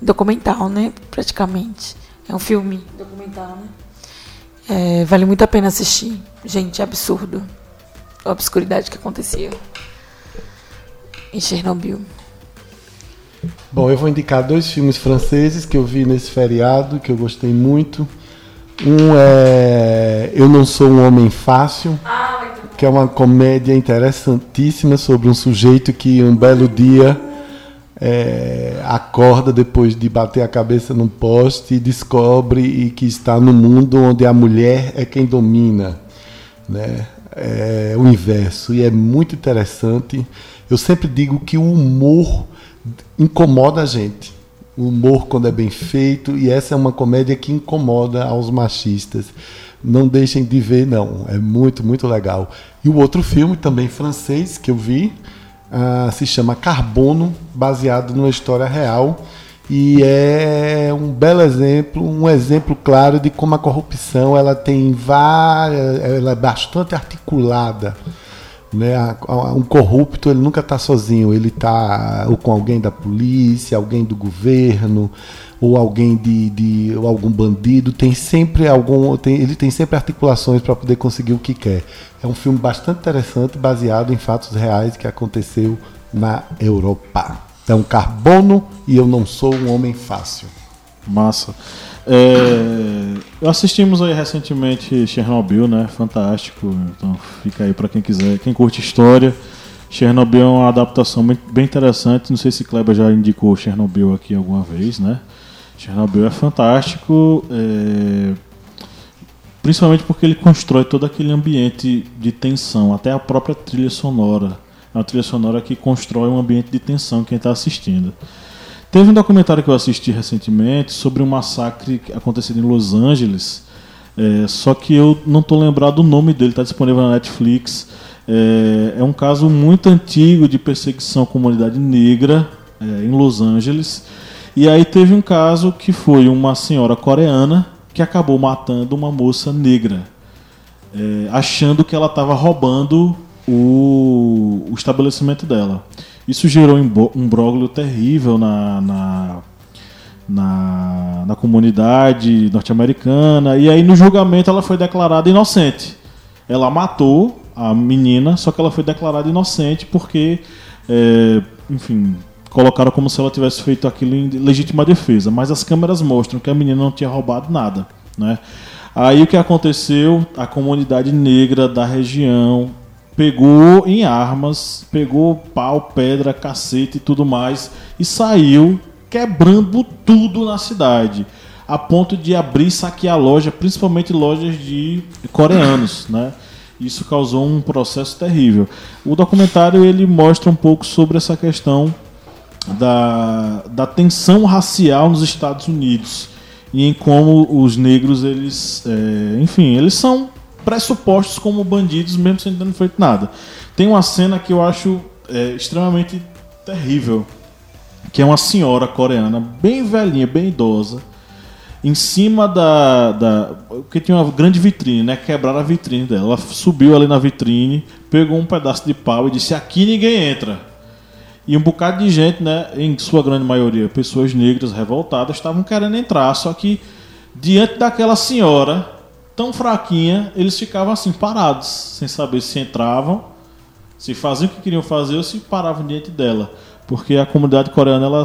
documental, né? Praticamente. É um filme documental, né? É, vale muito a pena assistir. Gente, é absurdo. A obscuridade que acontecia em Chernobyl. Bom, eu vou indicar dois filmes franceses que eu vi nesse feriado, que eu gostei muito. Um é Eu Não Sou um Homem Fácil, que é uma comédia interessantíssima sobre um sujeito que um belo dia é, acorda depois de bater a cabeça num poste e descobre e que está no mundo onde a mulher é quem domina, né? É o inverso e é muito interessante. Eu sempre digo que o humor incomoda a gente. O humor quando é bem feito e essa é uma comédia que incomoda aos machistas. Não deixem de ver, não. É muito, muito legal. E o outro filme, também francês, que eu vi, ah, se chama Carbono, baseado numa história real. E é um belo exemplo, um exemplo claro de como a corrupção ela tem várias, ela é bastante articulada. Né? Um corrupto ele nunca está sozinho, ele está ou com alguém da polícia, alguém do governo, ou alguém de, de ou algum bandido. Tem sempre algum, tem- ele tem sempre articulações para poder conseguir o que quer. É um filme bastante interessante, baseado em fatos reais que aconteceu na Europa. Então, Carbono e Eu Não Sou um Homem Fácil. Massa. É, assistimos aí recentemente Chernobyl, né? Fantástico. Então fica aí pra quem quiser, quem curte história. Chernobyl é uma adaptação bem interessante. Não sei se Kleber já indicou Chernobyl aqui alguma vez, né? Chernobyl é fantástico, é, principalmente porque ele constrói todo aquele ambiente de tensão, até a própria trilha sonora. É uma trilha sonora que constrói um ambiente de tensão quem está assistindo. Teve um documentário que eu assisti recentemente sobre um massacre acontecido em Los Angeles, é, só que eu não estou lembrado do nome dele, está disponível na Netflix. É, é um caso muito antigo de perseguição à comunidade negra é, em Los Angeles. E aí teve um caso que foi uma senhora coreana que acabou matando uma moça negra, é, achando que ela estava roubando o, o estabelecimento dela. Isso gerou um imbróglio terrível na, na, na, na comunidade norte-americana. E aí, no julgamento, ela foi declarada inocente. Ela matou a menina, só que ela foi declarada inocente porque, é, enfim, colocaram como se ela tivesse feito aquilo em legítima defesa. Mas as câmeras mostram que a menina não tinha roubado nada, né? Aí o que aconteceu? A comunidade negra da região pegou em armas, pegou pau, pedra, cacete e tudo mais e saiu quebrando tudo na cidade, a ponto de abrir e saquear loja, principalmente lojas de coreanos, né? Isso causou um processo terrível. O documentário ele mostra um pouco sobre essa questão da, da tensão racial nos Estados Unidos e em como os negros eles, é, enfim, eles são pressupostos como bandidos mesmo sem ter feito nada. Tem uma cena que eu acho é, extremamente terrível, que é uma senhora coreana bem velhinha, bem idosa, em cima da, da porque tinha uma grande vitrine, né? Quebraram a vitrine dela. Ela subiu ali na vitrine, pegou um pedaço de pau e disse: "Aqui ninguém entra". E um bocado de gente, né, em sua grande maioria, pessoas negras revoltadas, estavam querendo entrar, só que diante daquela senhora tão fraquinha, eles ficavam assim parados, sem saber se entravam, se faziam o que queriam fazer ou se paravam diante dela, porque a comunidade coreana ela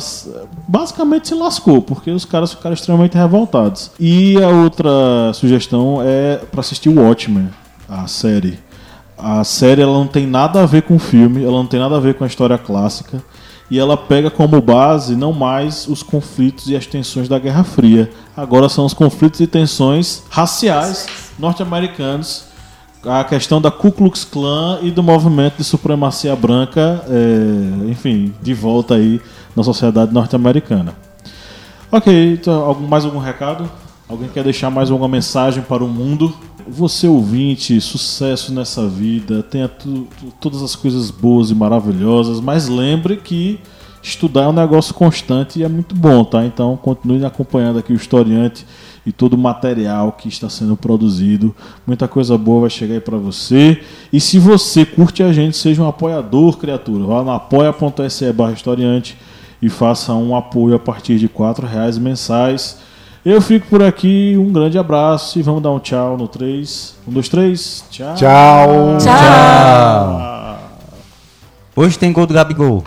basicamente se lascou, porque os caras ficaram extremamente revoltados. E a outra sugestão é para assistir o Watchmen, a série a série ela não tem nada a ver com o filme, ela não tem nada a ver com a história clássica. E ela pega como base não mais os conflitos e as tensões da Guerra Fria. Agora são os conflitos e tensões raciais norte-americanos. A questão da Ku Klux Klan e do movimento de supremacia branca, é, enfim, de volta aí na sociedade norte-americana. Ok, então, mais algum recado? Alguém quer deixar mais alguma mensagem para o mundo? Você ouvinte, sucesso nessa vida, tenha tu, tu, todas as coisas boas e maravilhosas, mas lembre que estudar é um negócio constante e é muito bom, tá? Então continue acompanhando aqui o historiante e todo o material que está sendo produzido. Muita coisa boa vai chegar aí para você. E se você curte a gente, seja um apoiador, criatura. Vá no apoia.se barra historiante e faça um apoio a partir de R$ reais mensais eu fico por aqui, um grande abraço e vamos dar um tchau no 3. 1, 2, 3. Tchau. Tchau. Tchau. Hoje tem gol do Gabigol.